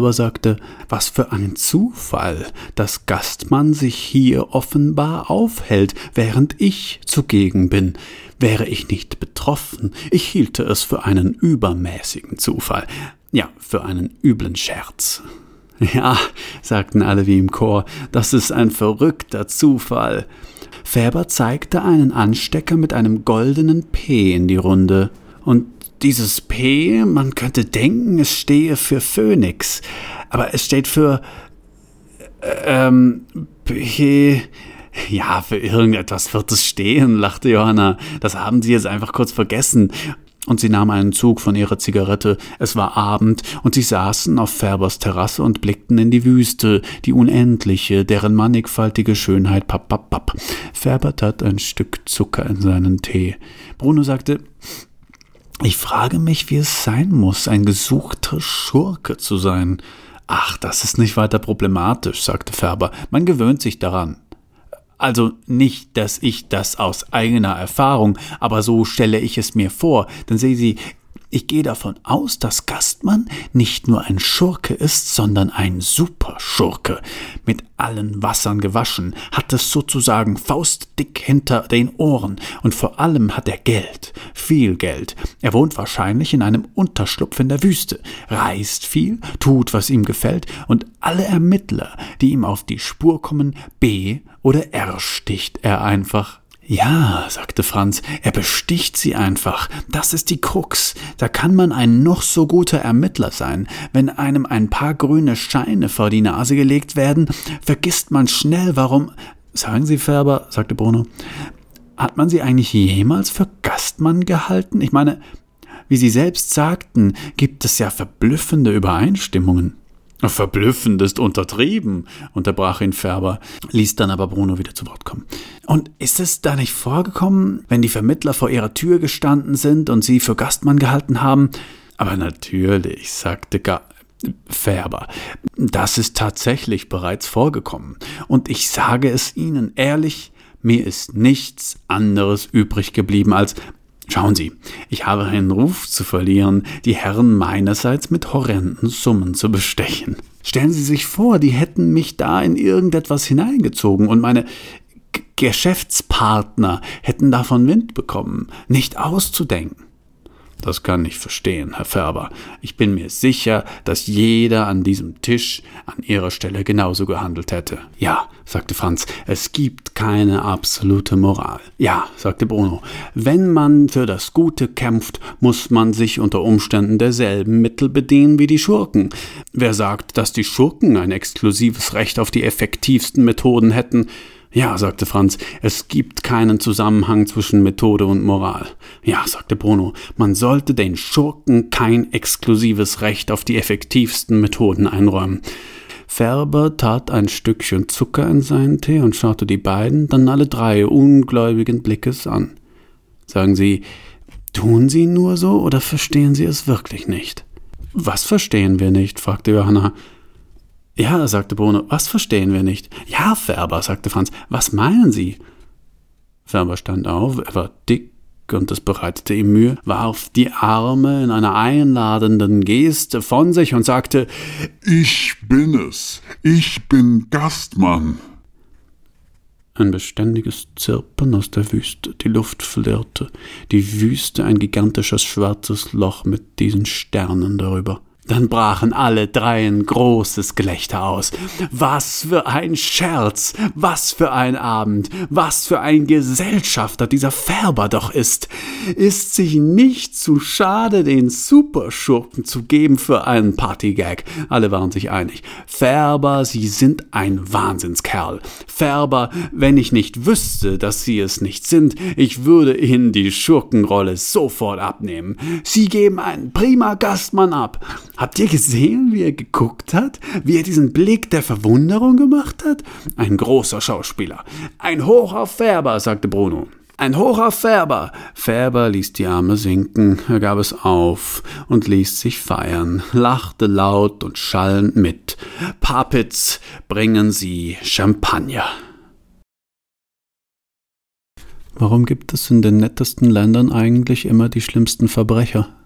Färber sagte, was für ein Zufall, dass Gastmann sich hier offenbar aufhält, während ich zugegen bin. Wäre ich nicht betroffen, ich hielte es für einen übermäßigen Zufall, ja, für einen üblen Scherz. Ja, sagten alle wie im Chor, das ist ein verrückter Zufall. Färber zeigte einen Anstecker mit einem goldenen P in die Runde. Und dieses P, man könnte denken, es stehe für Phönix, aber es steht für ähm, P. Ja, für irgendetwas wird es stehen, lachte Johanna. Das haben Sie jetzt einfach kurz vergessen. Und sie nahm einen Zug von ihrer Zigarette. Es war Abend, und sie saßen auf Färbers Terrasse und blickten in die Wüste, die unendliche, deren mannigfaltige Schönheit papp, papp, papp. Färber tat ein Stück Zucker in seinen Tee. Bruno sagte, ich frage mich, wie es sein muss, ein gesuchter Schurke zu sein. Ach, das ist nicht weiter problematisch, sagte Färber. Man gewöhnt sich daran. Also nicht, dass ich das aus eigener Erfahrung, aber so stelle ich es mir vor. Denn sehen Sie, ich gehe davon aus, dass Gastmann nicht nur ein Schurke ist, sondern ein Superschurke. Mit allen Wassern gewaschen, hat es sozusagen faustdick hinter den Ohren und vor allem hat er Geld, viel Geld. Er wohnt wahrscheinlich in einem Unterschlupf in der Wüste, reist viel, tut, was ihm gefällt und alle Ermittler, die ihm auf die Spur kommen, B oder R sticht er einfach ja, sagte Franz, er besticht sie einfach. Das ist die Krux. Da kann man ein noch so guter Ermittler sein. Wenn einem ein paar grüne Scheine vor die Nase gelegt werden, vergisst man schnell, warum. Sagen Sie, Färber, sagte Bruno, hat man sie eigentlich jemals für Gastmann gehalten? Ich meine, wie Sie selbst sagten, gibt es ja verblüffende Übereinstimmungen. Verblüffend ist untertrieben, unterbrach ihn Färber, ließ dann aber Bruno wieder zu Wort kommen. Und ist es da nicht vorgekommen, wenn die Vermittler vor ihrer Tür gestanden sind und sie für Gastmann gehalten haben? Aber natürlich, sagte Ga Färber, das ist tatsächlich bereits vorgekommen. Und ich sage es Ihnen ehrlich, mir ist nichts anderes übrig geblieben, als Schauen Sie, ich habe einen Ruf zu verlieren, die Herren meinerseits mit horrenden Summen zu bestechen. Stellen Sie sich vor, die hätten mich da in irgendetwas hineingezogen und meine G Geschäftspartner hätten davon Wind bekommen. Nicht auszudenken. Das kann ich verstehen, Herr Färber. Ich bin mir sicher, dass jeder an diesem Tisch an Ihrer Stelle genauso gehandelt hätte. Ja, sagte Franz, es gibt keine absolute Moral. Ja, sagte Bruno, wenn man für das Gute kämpft, muss man sich unter Umständen derselben Mittel bedienen wie die Schurken. Wer sagt, dass die Schurken ein exklusives Recht auf die effektivsten Methoden hätten, ja, sagte Franz, es gibt keinen Zusammenhang zwischen Methode und Moral. Ja, sagte Bruno, man sollte den Schurken kein exklusives Recht auf die effektivsten Methoden einräumen. Färber tat ein Stückchen Zucker in seinen Tee und schaute die beiden, dann alle drei ungläubigen Blickes an. Sagen Sie, tun Sie nur so oder verstehen Sie es wirklich nicht? Was verstehen wir nicht? fragte Johanna. Ja, sagte Bruno, was verstehen wir nicht? Ja, Färber, sagte Franz, was meinen Sie? Färber stand auf, er war dick und es bereitete ihm Mühe, warf die Arme in einer einladenden Geste von sich und sagte Ich bin es, ich bin Gastmann. Ein beständiges Zirpen aus der Wüste, die Luft flirrte, die Wüste ein gigantisches schwarzes Loch mit diesen Sternen darüber. Dann brachen alle drei ein großes Gelächter aus. Was für ein Scherz, was für ein Abend, was für ein Gesellschafter dieser Färber doch ist. Ist sich nicht zu schade, den Superschurken zu geben für einen Partygag. Alle waren sich einig. Färber, Sie sind ein Wahnsinnskerl. Färber, wenn ich nicht wüsste, dass Sie es nicht sind, ich würde Ihnen die Schurkenrolle sofort abnehmen. Sie geben einen prima Gastmann ab. Habt ihr gesehen, wie er geguckt hat? Wie er diesen Blick der Verwunderung gemacht hat? Ein großer Schauspieler. Ein Hoch auf Färber, sagte Bruno. Ein Hoch auf Färber. Färber ließ die Arme sinken, er gab es auf und ließ sich feiern, lachte laut und schallend mit. Papitz, bringen Sie Champagner. Warum gibt es in den nettesten Ländern eigentlich immer die schlimmsten Verbrecher?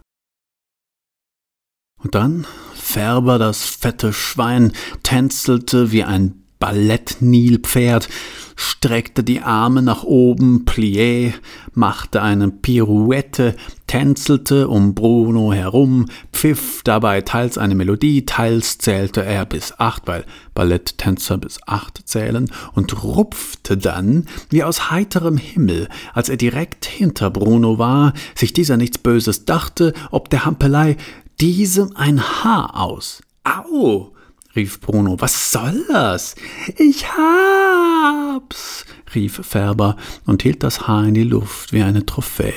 Und dann Färber, das fette Schwein, tänzelte wie ein Ballettnilpferd, streckte die Arme nach oben, plié, machte eine Pirouette, tänzelte um Bruno herum, pfiff dabei teils eine Melodie, teils zählte er bis acht, weil Balletttänzer bis acht zählen, und rupfte dann, wie aus heiterem Himmel, als er direkt hinter Bruno war, sich dieser nichts Böses dachte, ob der Hampelei diesem ein Haar aus. Au! rief Bruno. Was soll das? Ich hab's! rief Färber und hielt das Haar in die Luft wie eine Trophäe.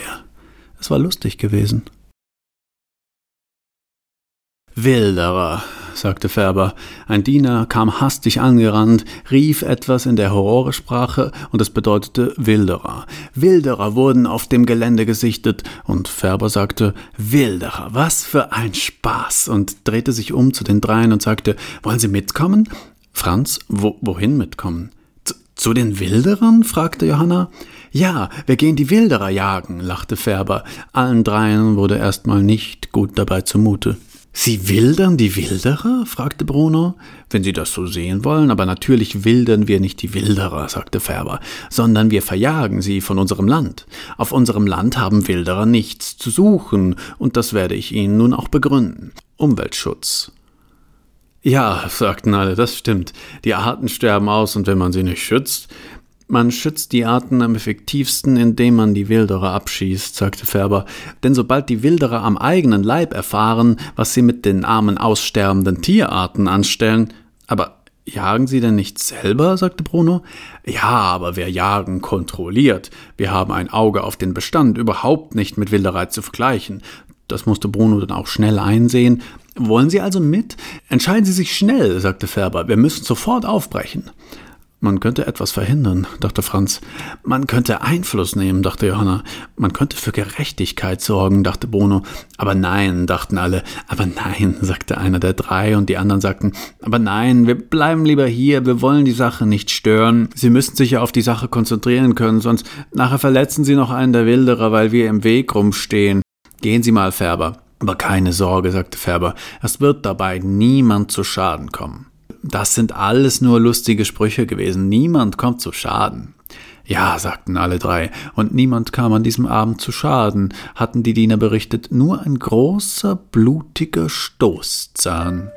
Es war lustig gewesen. Wilderer, sagte Färber. Ein Diener kam hastig angerannt, rief etwas in der Horrorsprache und es bedeutete Wilderer. Wilderer wurden auf dem Gelände gesichtet und Färber sagte Wilderer, was für ein Spaß und drehte sich um zu den dreien und sagte, wollen Sie mitkommen? Franz, wo, wohin mitkommen? Zu, den Wilderern? fragte Johanna. Ja, wir gehen die Wilderer jagen, lachte Färber. Allen dreien wurde erstmal nicht gut dabei zumute. Sie wildern die Wilderer? fragte Bruno. Wenn Sie das so sehen wollen, aber natürlich wildern wir nicht die Wilderer, sagte Färber, sondern wir verjagen sie von unserem Land. Auf unserem Land haben Wilderer nichts zu suchen, und das werde ich Ihnen nun auch begründen. Umweltschutz. Ja, sagten alle, das stimmt. Die Arten sterben aus, und wenn man sie nicht schützt, man schützt die Arten am effektivsten, indem man die Wilderer abschießt, sagte Färber, denn sobald die Wilderer am eigenen Leib erfahren, was sie mit den armen aussterbenden Tierarten anstellen, aber jagen sie denn nicht selber? sagte Bruno. Ja, aber wir jagen kontrolliert. Wir haben ein Auge auf den Bestand, überhaupt nicht mit Wilderei zu vergleichen. Das musste Bruno dann auch schnell einsehen. Wollen Sie also mit? Entscheiden Sie sich schnell, sagte Färber. Wir müssen sofort aufbrechen. Man könnte etwas verhindern, dachte Franz. Man könnte Einfluss nehmen, dachte Johanna. Man könnte für Gerechtigkeit sorgen, dachte Bruno. Aber nein, dachten alle. Aber nein, sagte einer der drei, und die anderen sagten, aber nein, wir bleiben lieber hier, wir wollen die Sache nicht stören. Sie müssen sich ja auf die Sache konzentrieren können, sonst nachher verletzen Sie noch einen der Wilderer, weil wir im Weg rumstehen. Gehen Sie mal, Färber. Aber keine Sorge, sagte Färber, es wird dabei niemand zu Schaden kommen. Das sind alles nur lustige Sprüche gewesen, niemand kommt zu Schaden. Ja, sagten alle drei, und niemand kam an diesem Abend zu Schaden, hatten die Diener berichtet, nur ein großer, blutiger Stoßzahn.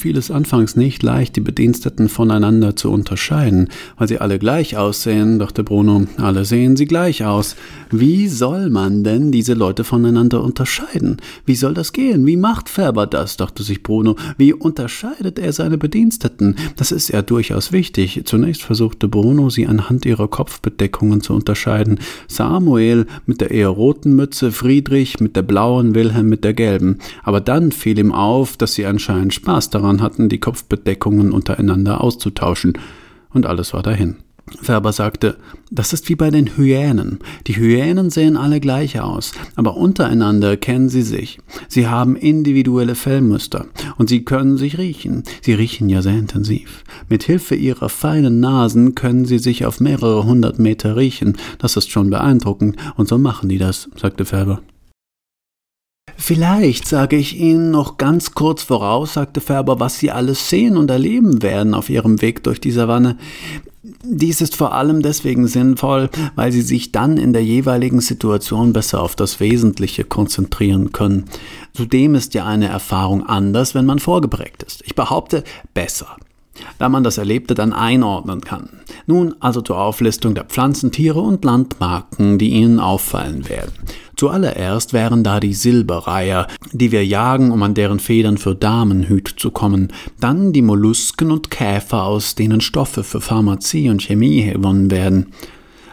Fiel es anfangs nicht leicht, die Bediensteten voneinander zu unterscheiden, weil sie alle gleich aussehen, dachte Bruno, alle sehen sie gleich aus. Wie soll man denn diese Leute voneinander unterscheiden? Wie soll das gehen? Wie macht Färber das? dachte sich Bruno. Wie unterscheidet er seine Bediensteten? Das ist ja durchaus wichtig. Zunächst versuchte Bruno, sie anhand ihrer Kopfbedeckungen zu unterscheiden. Samuel mit der eher roten Mütze, Friedrich mit der blauen, Wilhelm mit der gelben. Aber dann fiel ihm auf, dass sie anscheinend Spaß Spaß daran hatten, die Kopfbedeckungen untereinander auszutauschen, und alles war dahin. Färber sagte, das ist wie bei den Hyänen. Die Hyänen sehen alle gleich aus, aber untereinander kennen sie sich. Sie haben individuelle Fellmuster und sie können sich riechen. Sie riechen ja sehr intensiv. Mit Hilfe ihrer feinen Nasen können sie sich auf mehrere hundert Meter riechen. Das ist schon beeindruckend und so machen die das, sagte Färber. Vielleicht sage ich Ihnen noch ganz kurz voraus, sagte Färber, was Sie alles sehen und erleben werden auf Ihrem Weg durch die Savanne. Dies ist vor allem deswegen sinnvoll, weil Sie sich dann in der jeweiligen Situation besser auf das Wesentliche konzentrieren können. Zudem ist ja eine Erfahrung anders, wenn man vorgeprägt ist. Ich behaupte besser da man das Erlebte dann einordnen kann. Nun also zur Auflistung der Pflanzen, Tiere und Landmarken, die Ihnen auffallen werden. Zuallererst wären da die Silberreiher, die wir jagen, um an deren Federn für Damenhüt zu kommen, dann die Mollusken und Käfer, aus denen Stoffe für Pharmazie und Chemie gewonnen werden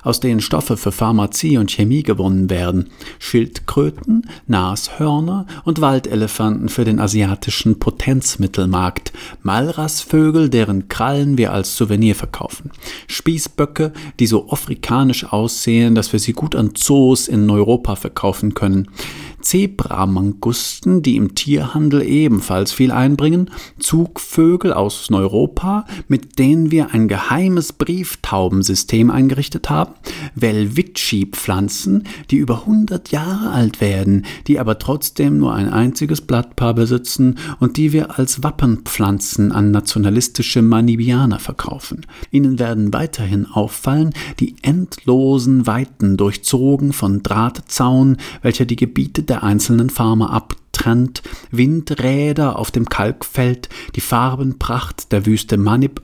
aus denen Stoffe für Pharmazie und Chemie gewonnen werden, Schildkröten, Nashörner und Waldelefanten für den asiatischen Potenzmittelmarkt, Malrasvögel, deren Krallen wir als Souvenir verkaufen, Spießböcke, die so afrikanisch aussehen, dass wir sie gut an Zoos in Europa verkaufen können, Zebramangusten, die im Tierhandel ebenfalls viel einbringen, Zugvögel aus Europa, mit denen wir ein geheimes Brieftaubensystem eingerichtet haben, Welwitschi-Pflanzen, die über 100 Jahre alt werden, die aber trotzdem nur ein einziges Blattpaar besitzen und die wir als Wappenpflanzen an nationalistische Manibianer verkaufen. Ihnen werden weiterhin auffallen die endlosen Weiten durchzogen von Drahtzaun, welcher die Gebiete der einzelnen Farmer abtrennt, Windräder auf dem Kalkfeld, die Farbenpracht der Wüste Manib,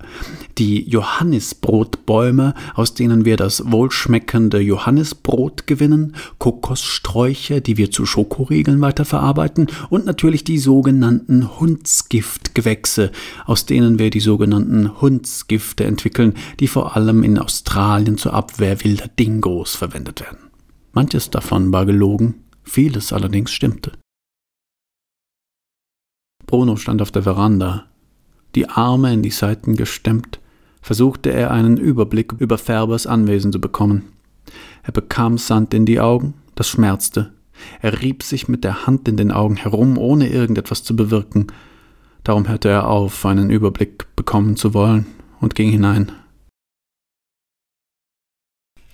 die Johannisbrotbäume, aus denen wir das wohlschmeckende Johannisbrot gewinnen, Kokossträucher, die wir zu Schokoriegeln weiterverarbeiten und natürlich die sogenannten Hundsgiftgewächse, aus denen wir die sogenannten Hundsgifte entwickeln, die vor allem in Australien zur Abwehr wilder Dingos verwendet werden. Manches davon war gelogen, Vieles allerdings stimmte. Bruno stand auf der Veranda. Die Arme in die Seiten gestemmt, versuchte er einen Überblick über Färbers Anwesen zu bekommen. Er bekam Sand in die Augen, das schmerzte. Er rieb sich mit der Hand in den Augen herum, ohne irgendetwas zu bewirken. Darum hörte er auf, einen Überblick bekommen zu wollen, und ging hinein.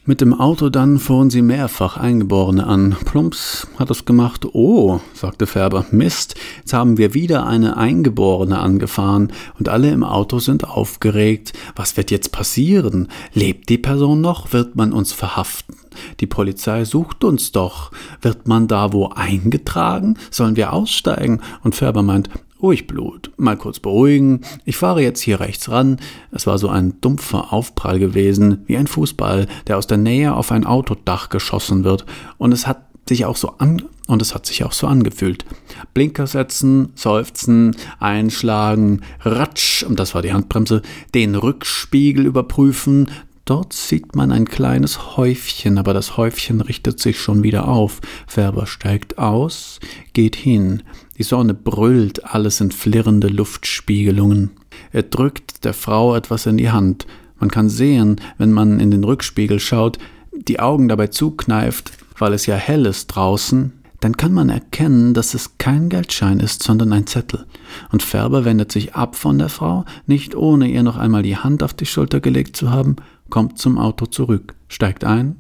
Mit dem Auto dann fuhren sie mehrfach Eingeborene an. Plumps hat es gemacht. Oh, sagte Färber. Mist, jetzt haben wir wieder eine Eingeborene angefahren und alle im Auto sind aufgeregt. Was wird jetzt passieren? Lebt die Person noch? Wird man uns verhaften? Die Polizei sucht uns doch. Wird man da wo eingetragen? Sollen wir aussteigen? Und Färber meint, Ruhig Blut, mal kurz beruhigen. Ich fahre jetzt hier rechts ran. Es war so ein dumpfer Aufprall gewesen, wie ein Fußball, der aus der Nähe auf ein Autodach geschossen wird. Und es hat sich auch so an und es hat sich auch so angefühlt. Blinker setzen, seufzen, einschlagen, ratsch, und das war die Handbremse, den Rückspiegel überprüfen, Dort sieht man ein kleines Häufchen, aber das Häufchen richtet sich schon wieder auf. Färber steigt aus, geht hin. Die Sonne brüllt, alles sind flirrende Luftspiegelungen. Er drückt der Frau etwas in die Hand. Man kann sehen, wenn man in den Rückspiegel schaut, die Augen dabei zukneift, weil es ja hell ist draußen, dann kann man erkennen, dass es kein Geldschein ist, sondern ein Zettel. Und Färber wendet sich ab von der Frau, nicht ohne ihr noch einmal die Hand auf die Schulter gelegt zu haben, kommt zum Auto zurück, steigt ein,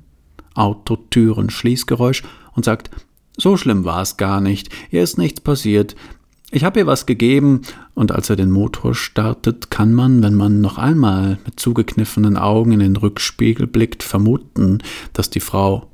Autotüren Schließgeräusch und sagt, so schlimm war es gar nicht, ihr ist nichts passiert, ich habe ihr was gegeben, und als er den Motor startet, kann man, wenn man noch einmal mit zugekniffenen Augen in den Rückspiegel blickt, vermuten, dass die Frau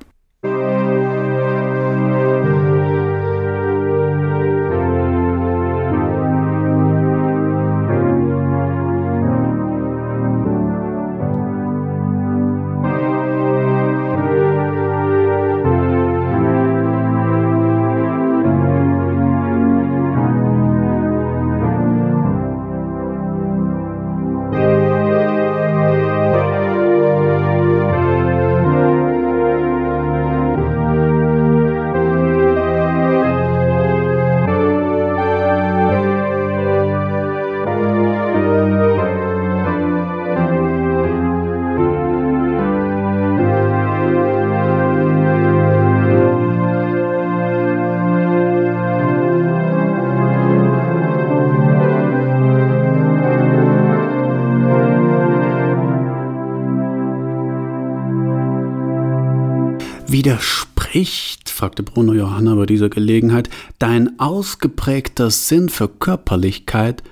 Widerspricht, fragte Bruno Johanna bei dieser Gelegenheit, dein ausgeprägter Sinn für Körperlichkeit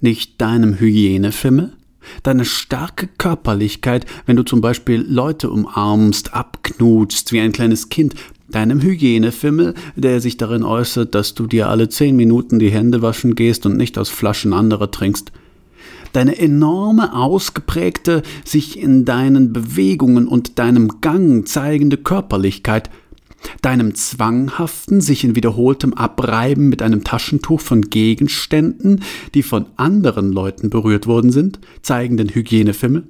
nicht deinem Hygienefimmel? Deine starke Körperlichkeit, wenn du zum Beispiel Leute umarmst, abknutschst wie ein kleines Kind, deinem Hygienefimmel, der sich darin äußert, dass du dir alle zehn Minuten die Hände waschen gehst und nicht aus Flaschen anderer trinkst, deine enorme, ausgeprägte, sich in deinen Bewegungen und deinem Gang zeigende Körperlichkeit, deinem zwanghaften, sich in wiederholtem Abreiben mit einem Taschentuch von Gegenständen, die von anderen Leuten berührt worden sind, zeigenden Hygienefimmel?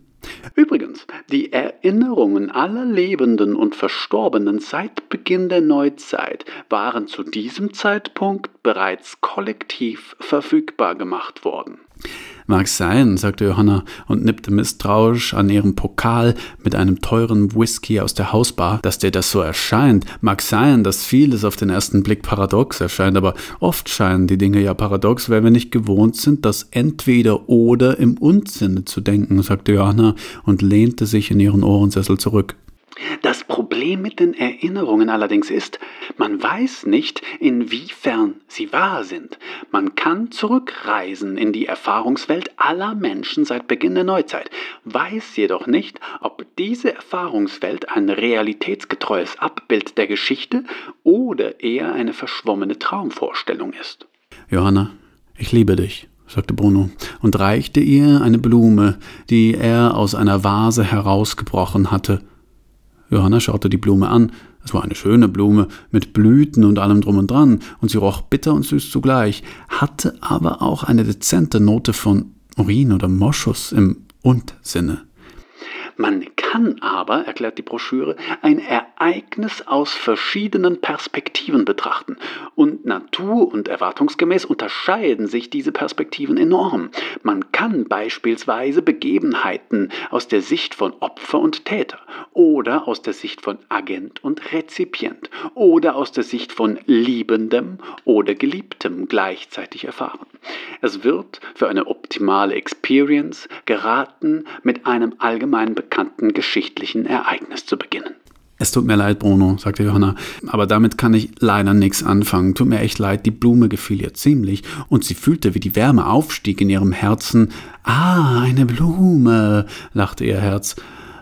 Übrigens, die Erinnerungen aller Lebenden und Verstorbenen seit Beginn der Neuzeit waren zu diesem Zeitpunkt bereits kollektiv verfügbar gemacht worden. Mag sein, sagte Johanna und nippte misstrauisch an ihrem Pokal mit einem teuren Whisky aus der Hausbar. Dass dir das so erscheint, mag sein, dass vieles auf den ersten Blick paradox erscheint, aber oft scheinen die Dinge ja paradox, weil wir nicht gewohnt sind, das entweder oder im Unsinne zu denken, sagte Johanna und lehnte sich in ihren Ohrensessel zurück. Das Problem mit den Erinnerungen allerdings ist, man weiß nicht, inwiefern sie wahr sind. Man kann zurückreisen in die Erfahrungswelt aller Menschen seit Beginn der Neuzeit, weiß jedoch nicht, ob diese Erfahrungswelt ein realitätsgetreues Abbild der Geschichte oder eher eine verschwommene Traumvorstellung ist. Johanna, ich liebe dich sagte Bruno und reichte ihr eine Blume, die er aus einer Vase herausgebrochen hatte. Johanna schaute die Blume an. Es war eine schöne Blume mit Blüten und allem drum und dran, und sie roch bitter und süß zugleich, hatte aber auch eine dezente Note von Urin oder Moschus im Und-Sinne. Man kann aber, erklärt die Broschüre, ein Ereignis aus verschiedenen Perspektiven betrachten und natur- und erwartungsgemäß unterscheiden sich diese Perspektiven enorm. Man kann beispielsweise Begebenheiten aus der Sicht von Opfer und Täter oder aus der Sicht von Agent und Rezipient oder aus der Sicht von Liebendem oder Geliebtem gleichzeitig erfahren. Es wird für eine optimale Experience geraten, mit einem allgemein bekannten geschichtlichen Ereignis zu beginnen. Es tut mir leid, Bruno, sagte Johanna, aber damit kann ich leider nichts anfangen. Tut mir echt leid, die Blume gefiel ihr ziemlich, und sie fühlte, wie die Wärme aufstieg in ihrem Herzen. Ah, eine Blume, lachte ihr Herz.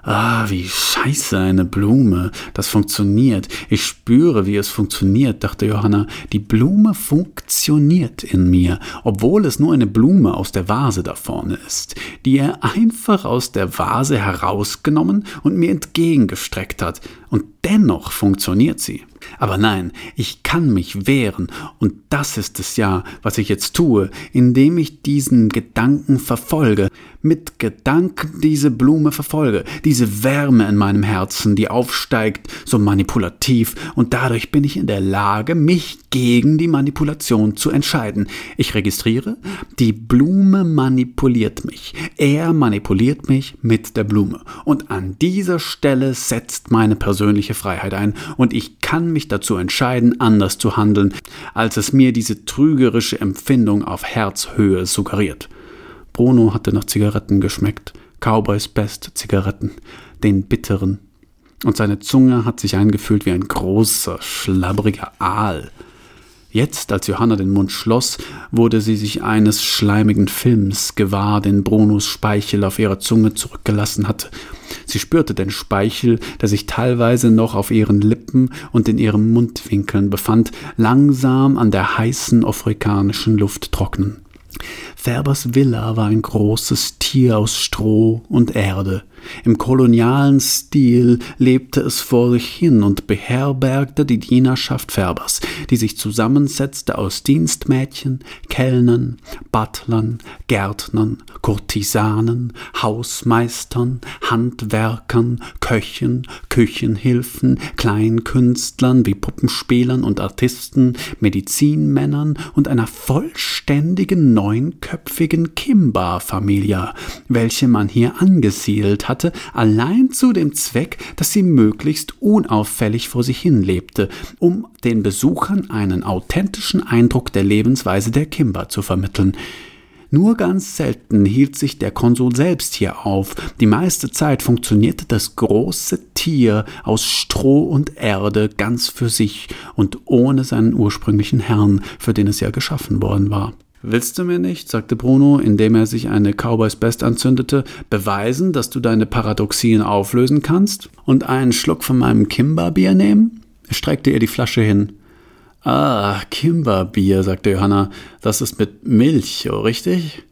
Ah, wie scheiße eine Blume. Das funktioniert. Ich spüre, wie es funktioniert, dachte Johanna. Die Blume funktioniert in mir, obwohl es nur eine Blume aus der Vase da vorne ist, die er einfach aus der Vase herausgenommen und mir entgegengestreckt hat. Und dennoch funktioniert sie. Aber nein, ich kann mich wehren, und das ist es ja, was ich jetzt tue, indem ich diesen Gedanken verfolge, mit Gedanken diese Blume verfolge, diese Wärme in meinem Herzen, die aufsteigt, so manipulativ, und dadurch bin ich in der Lage, mich gegen die Manipulation zu entscheiden. Ich registriere, die Blume manipuliert mich. Er manipuliert mich mit der Blume. Und an dieser Stelle setzt meine persönliche Freiheit ein, und ich kann mich dazu entscheiden, anders zu handeln, als es mir diese trügerische Empfindung auf Herzhöhe suggeriert. Bruno hatte nach Zigaretten geschmeckt, Cowboys Best Zigaretten, den bitteren. Und seine Zunge hat sich eingefühlt wie ein großer, schlabbriger Aal. Jetzt, als Johanna den Mund schloss, wurde sie sich eines schleimigen Films gewahr, den Brunos Speichel auf ihrer Zunge zurückgelassen hatte. Sie spürte den Speichel, der sich teilweise noch auf ihren Lippen und in ihren Mundwinkeln befand, langsam an der heißen afrikanischen Luft trocknen. Färbers Villa war ein großes Tier aus Stroh und Erde. Im kolonialen Stil lebte es vor sich hin und beherbergte die Dienerschaft Färbers, die sich zusammensetzte aus Dienstmädchen, Kellnern, Butlern, Gärtnern, Kurtisanen, Hausmeistern, Handwerkern, Köchen, Küchenhilfen, Kleinkünstlern wie Puppenspielern und Artisten, Medizinmännern und einer vollständigen neunköpfigen Kimba-Familie, welche man hier angesiedelt hatte, allein zu dem Zweck, dass sie möglichst unauffällig vor sich hin lebte, um den Besuchern einen authentischen Eindruck der Lebensweise der Kimba zu vermitteln. Nur ganz selten hielt sich der Konsul selbst hier auf. Die meiste Zeit funktionierte das große Tier aus Stroh und Erde ganz für sich und ohne seinen ursprünglichen Herrn, für den es ja geschaffen worden war. Willst du mir nicht, sagte Bruno, indem er sich eine Cowboys Best anzündete, beweisen, dass du deine Paradoxien auflösen kannst und einen Schluck von meinem Kimberbier nehmen? Er streckte ihr die Flasche hin. Ah, Kimberbier, sagte Johanna. Das ist mit Milch, oh, richtig?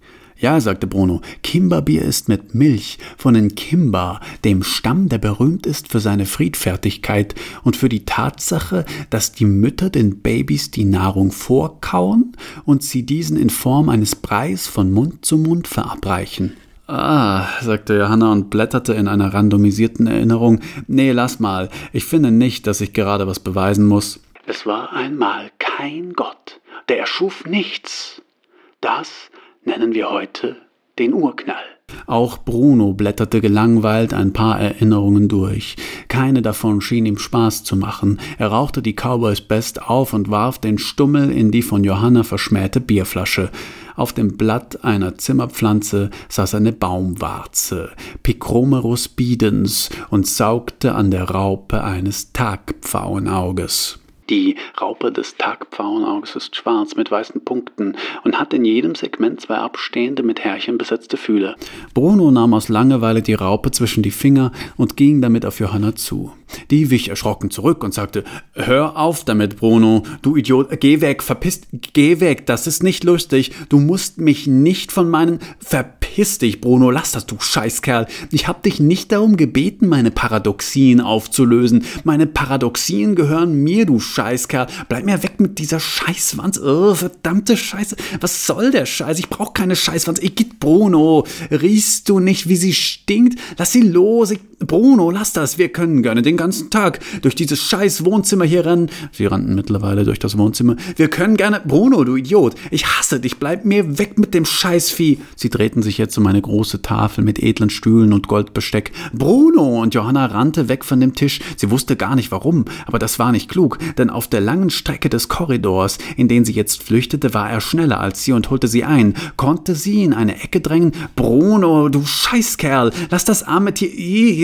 Ja, sagte Bruno, Kimberbier ist mit Milch von den Kimber, dem Stamm, der berühmt ist für seine Friedfertigkeit und für die Tatsache, dass die Mütter den Babys die Nahrung vorkauen und sie diesen in Form eines Breis von Mund zu Mund verabreichen. Ah, sagte Johanna und blätterte in einer randomisierten Erinnerung. Nee, lass mal. Ich finde nicht, dass ich gerade was beweisen muss. Es war einmal kein Gott, der erschuf nichts. Das nennen wir heute den Urknall. Auch Bruno blätterte gelangweilt ein paar Erinnerungen durch. Keine davon schien ihm Spaß zu machen. Er rauchte die Cowboys Best auf und warf den Stummel in die von Johanna verschmähte Bierflasche. Auf dem Blatt einer Zimmerpflanze saß eine Baumwarze, Picromerus bidens, und saugte an der Raupe eines Tagpfauenauges. Die Raupe des Tagpfauenauges ist schwarz mit weißen Punkten und hat in jedem Segment zwei abstehende mit Härchen besetzte Fühler. Bruno nahm aus Langeweile die Raupe zwischen die Finger und ging damit auf Johanna zu. Die wich erschrocken zurück und sagte, Hör auf damit, Bruno, du Idiot, geh weg, verpisst, geh weg, das ist nicht lustig, du musst mich nicht von meinen, verpiss Verpiss dich, Bruno, lass das, du Scheißkerl. Ich hab dich nicht darum gebeten, meine Paradoxien aufzulösen. Meine Paradoxien gehören mir, du Scheißkerl. Bleib mir weg mit dieser Scheißwanz. Oh, verdammte Scheiße. Was soll der Scheiß? Ich brauch keine Scheißwanz. Igitt, Bruno. Riechst du nicht, wie sie stinkt? Lass sie los. Ich Bruno, lass das, wir können gerne den ganzen Tag durch dieses scheiß Wohnzimmer hier rennen. Sie rannten mittlerweile durch das Wohnzimmer. Wir können gerne. Bruno, du Idiot, ich hasse dich, bleib mir weg mit dem Scheißvieh. Sie drehten sich jetzt um eine große Tafel mit edlen Stühlen und Goldbesteck. Bruno! Und Johanna rannte weg von dem Tisch. Sie wusste gar nicht warum, aber das war nicht klug, denn auf der langen Strecke des Korridors, in den sie jetzt flüchtete, war er schneller als sie und holte sie ein, konnte sie in eine Ecke drängen. Bruno, du Scheißkerl, lass das arme Tier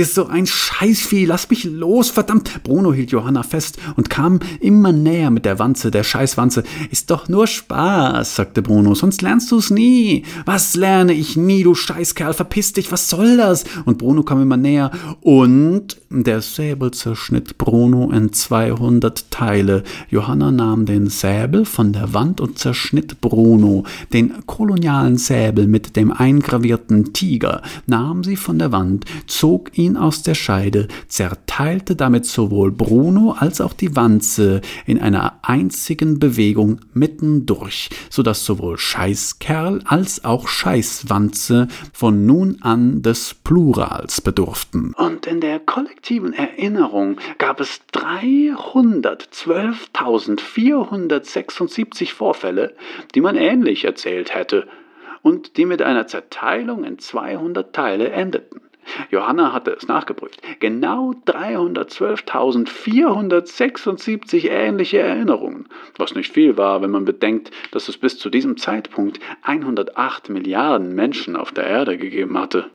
ist so ein Scheißvieh, lass mich los, verdammt. Bruno hielt Johanna fest und kam immer näher mit der Wanze, der Scheißwanze. Ist doch nur Spaß, sagte Bruno, sonst lernst du's nie. Was lerne ich nie, du Scheißkerl, verpiss dich, was soll das? Und Bruno kam immer näher und der Säbel zerschnitt Bruno in 200 Teile. Johanna nahm den Säbel von der Wand und zerschnitt Bruno. Den kolonialen Säbel mit dem eingravierten Tiger nahm sie von der Wand, zog ihn aus der Scheide, zerteilte damit sowohl Bruno als auch die Wanze in einer einzigen Bewegung mittendurch, so dass sowohl Scheißkerl als auch Scheißwanze von nun an des Plurals bedurften. Und in der kollektiven Erinnerung gab es 312.476 Vorfälle, die man ähnlich erzählt hätte und die mit einer Zerteilung in 200 Teile endeten. Johanna hatte es nachgeprüft. Genau 312.476 ähnliche Erinnerungen, was nicht viel war, wenn man bedenkt, dass es bis zu diesem Zeitpunkt 108 Milliarden Menschen auf der Erde gegeben hatte.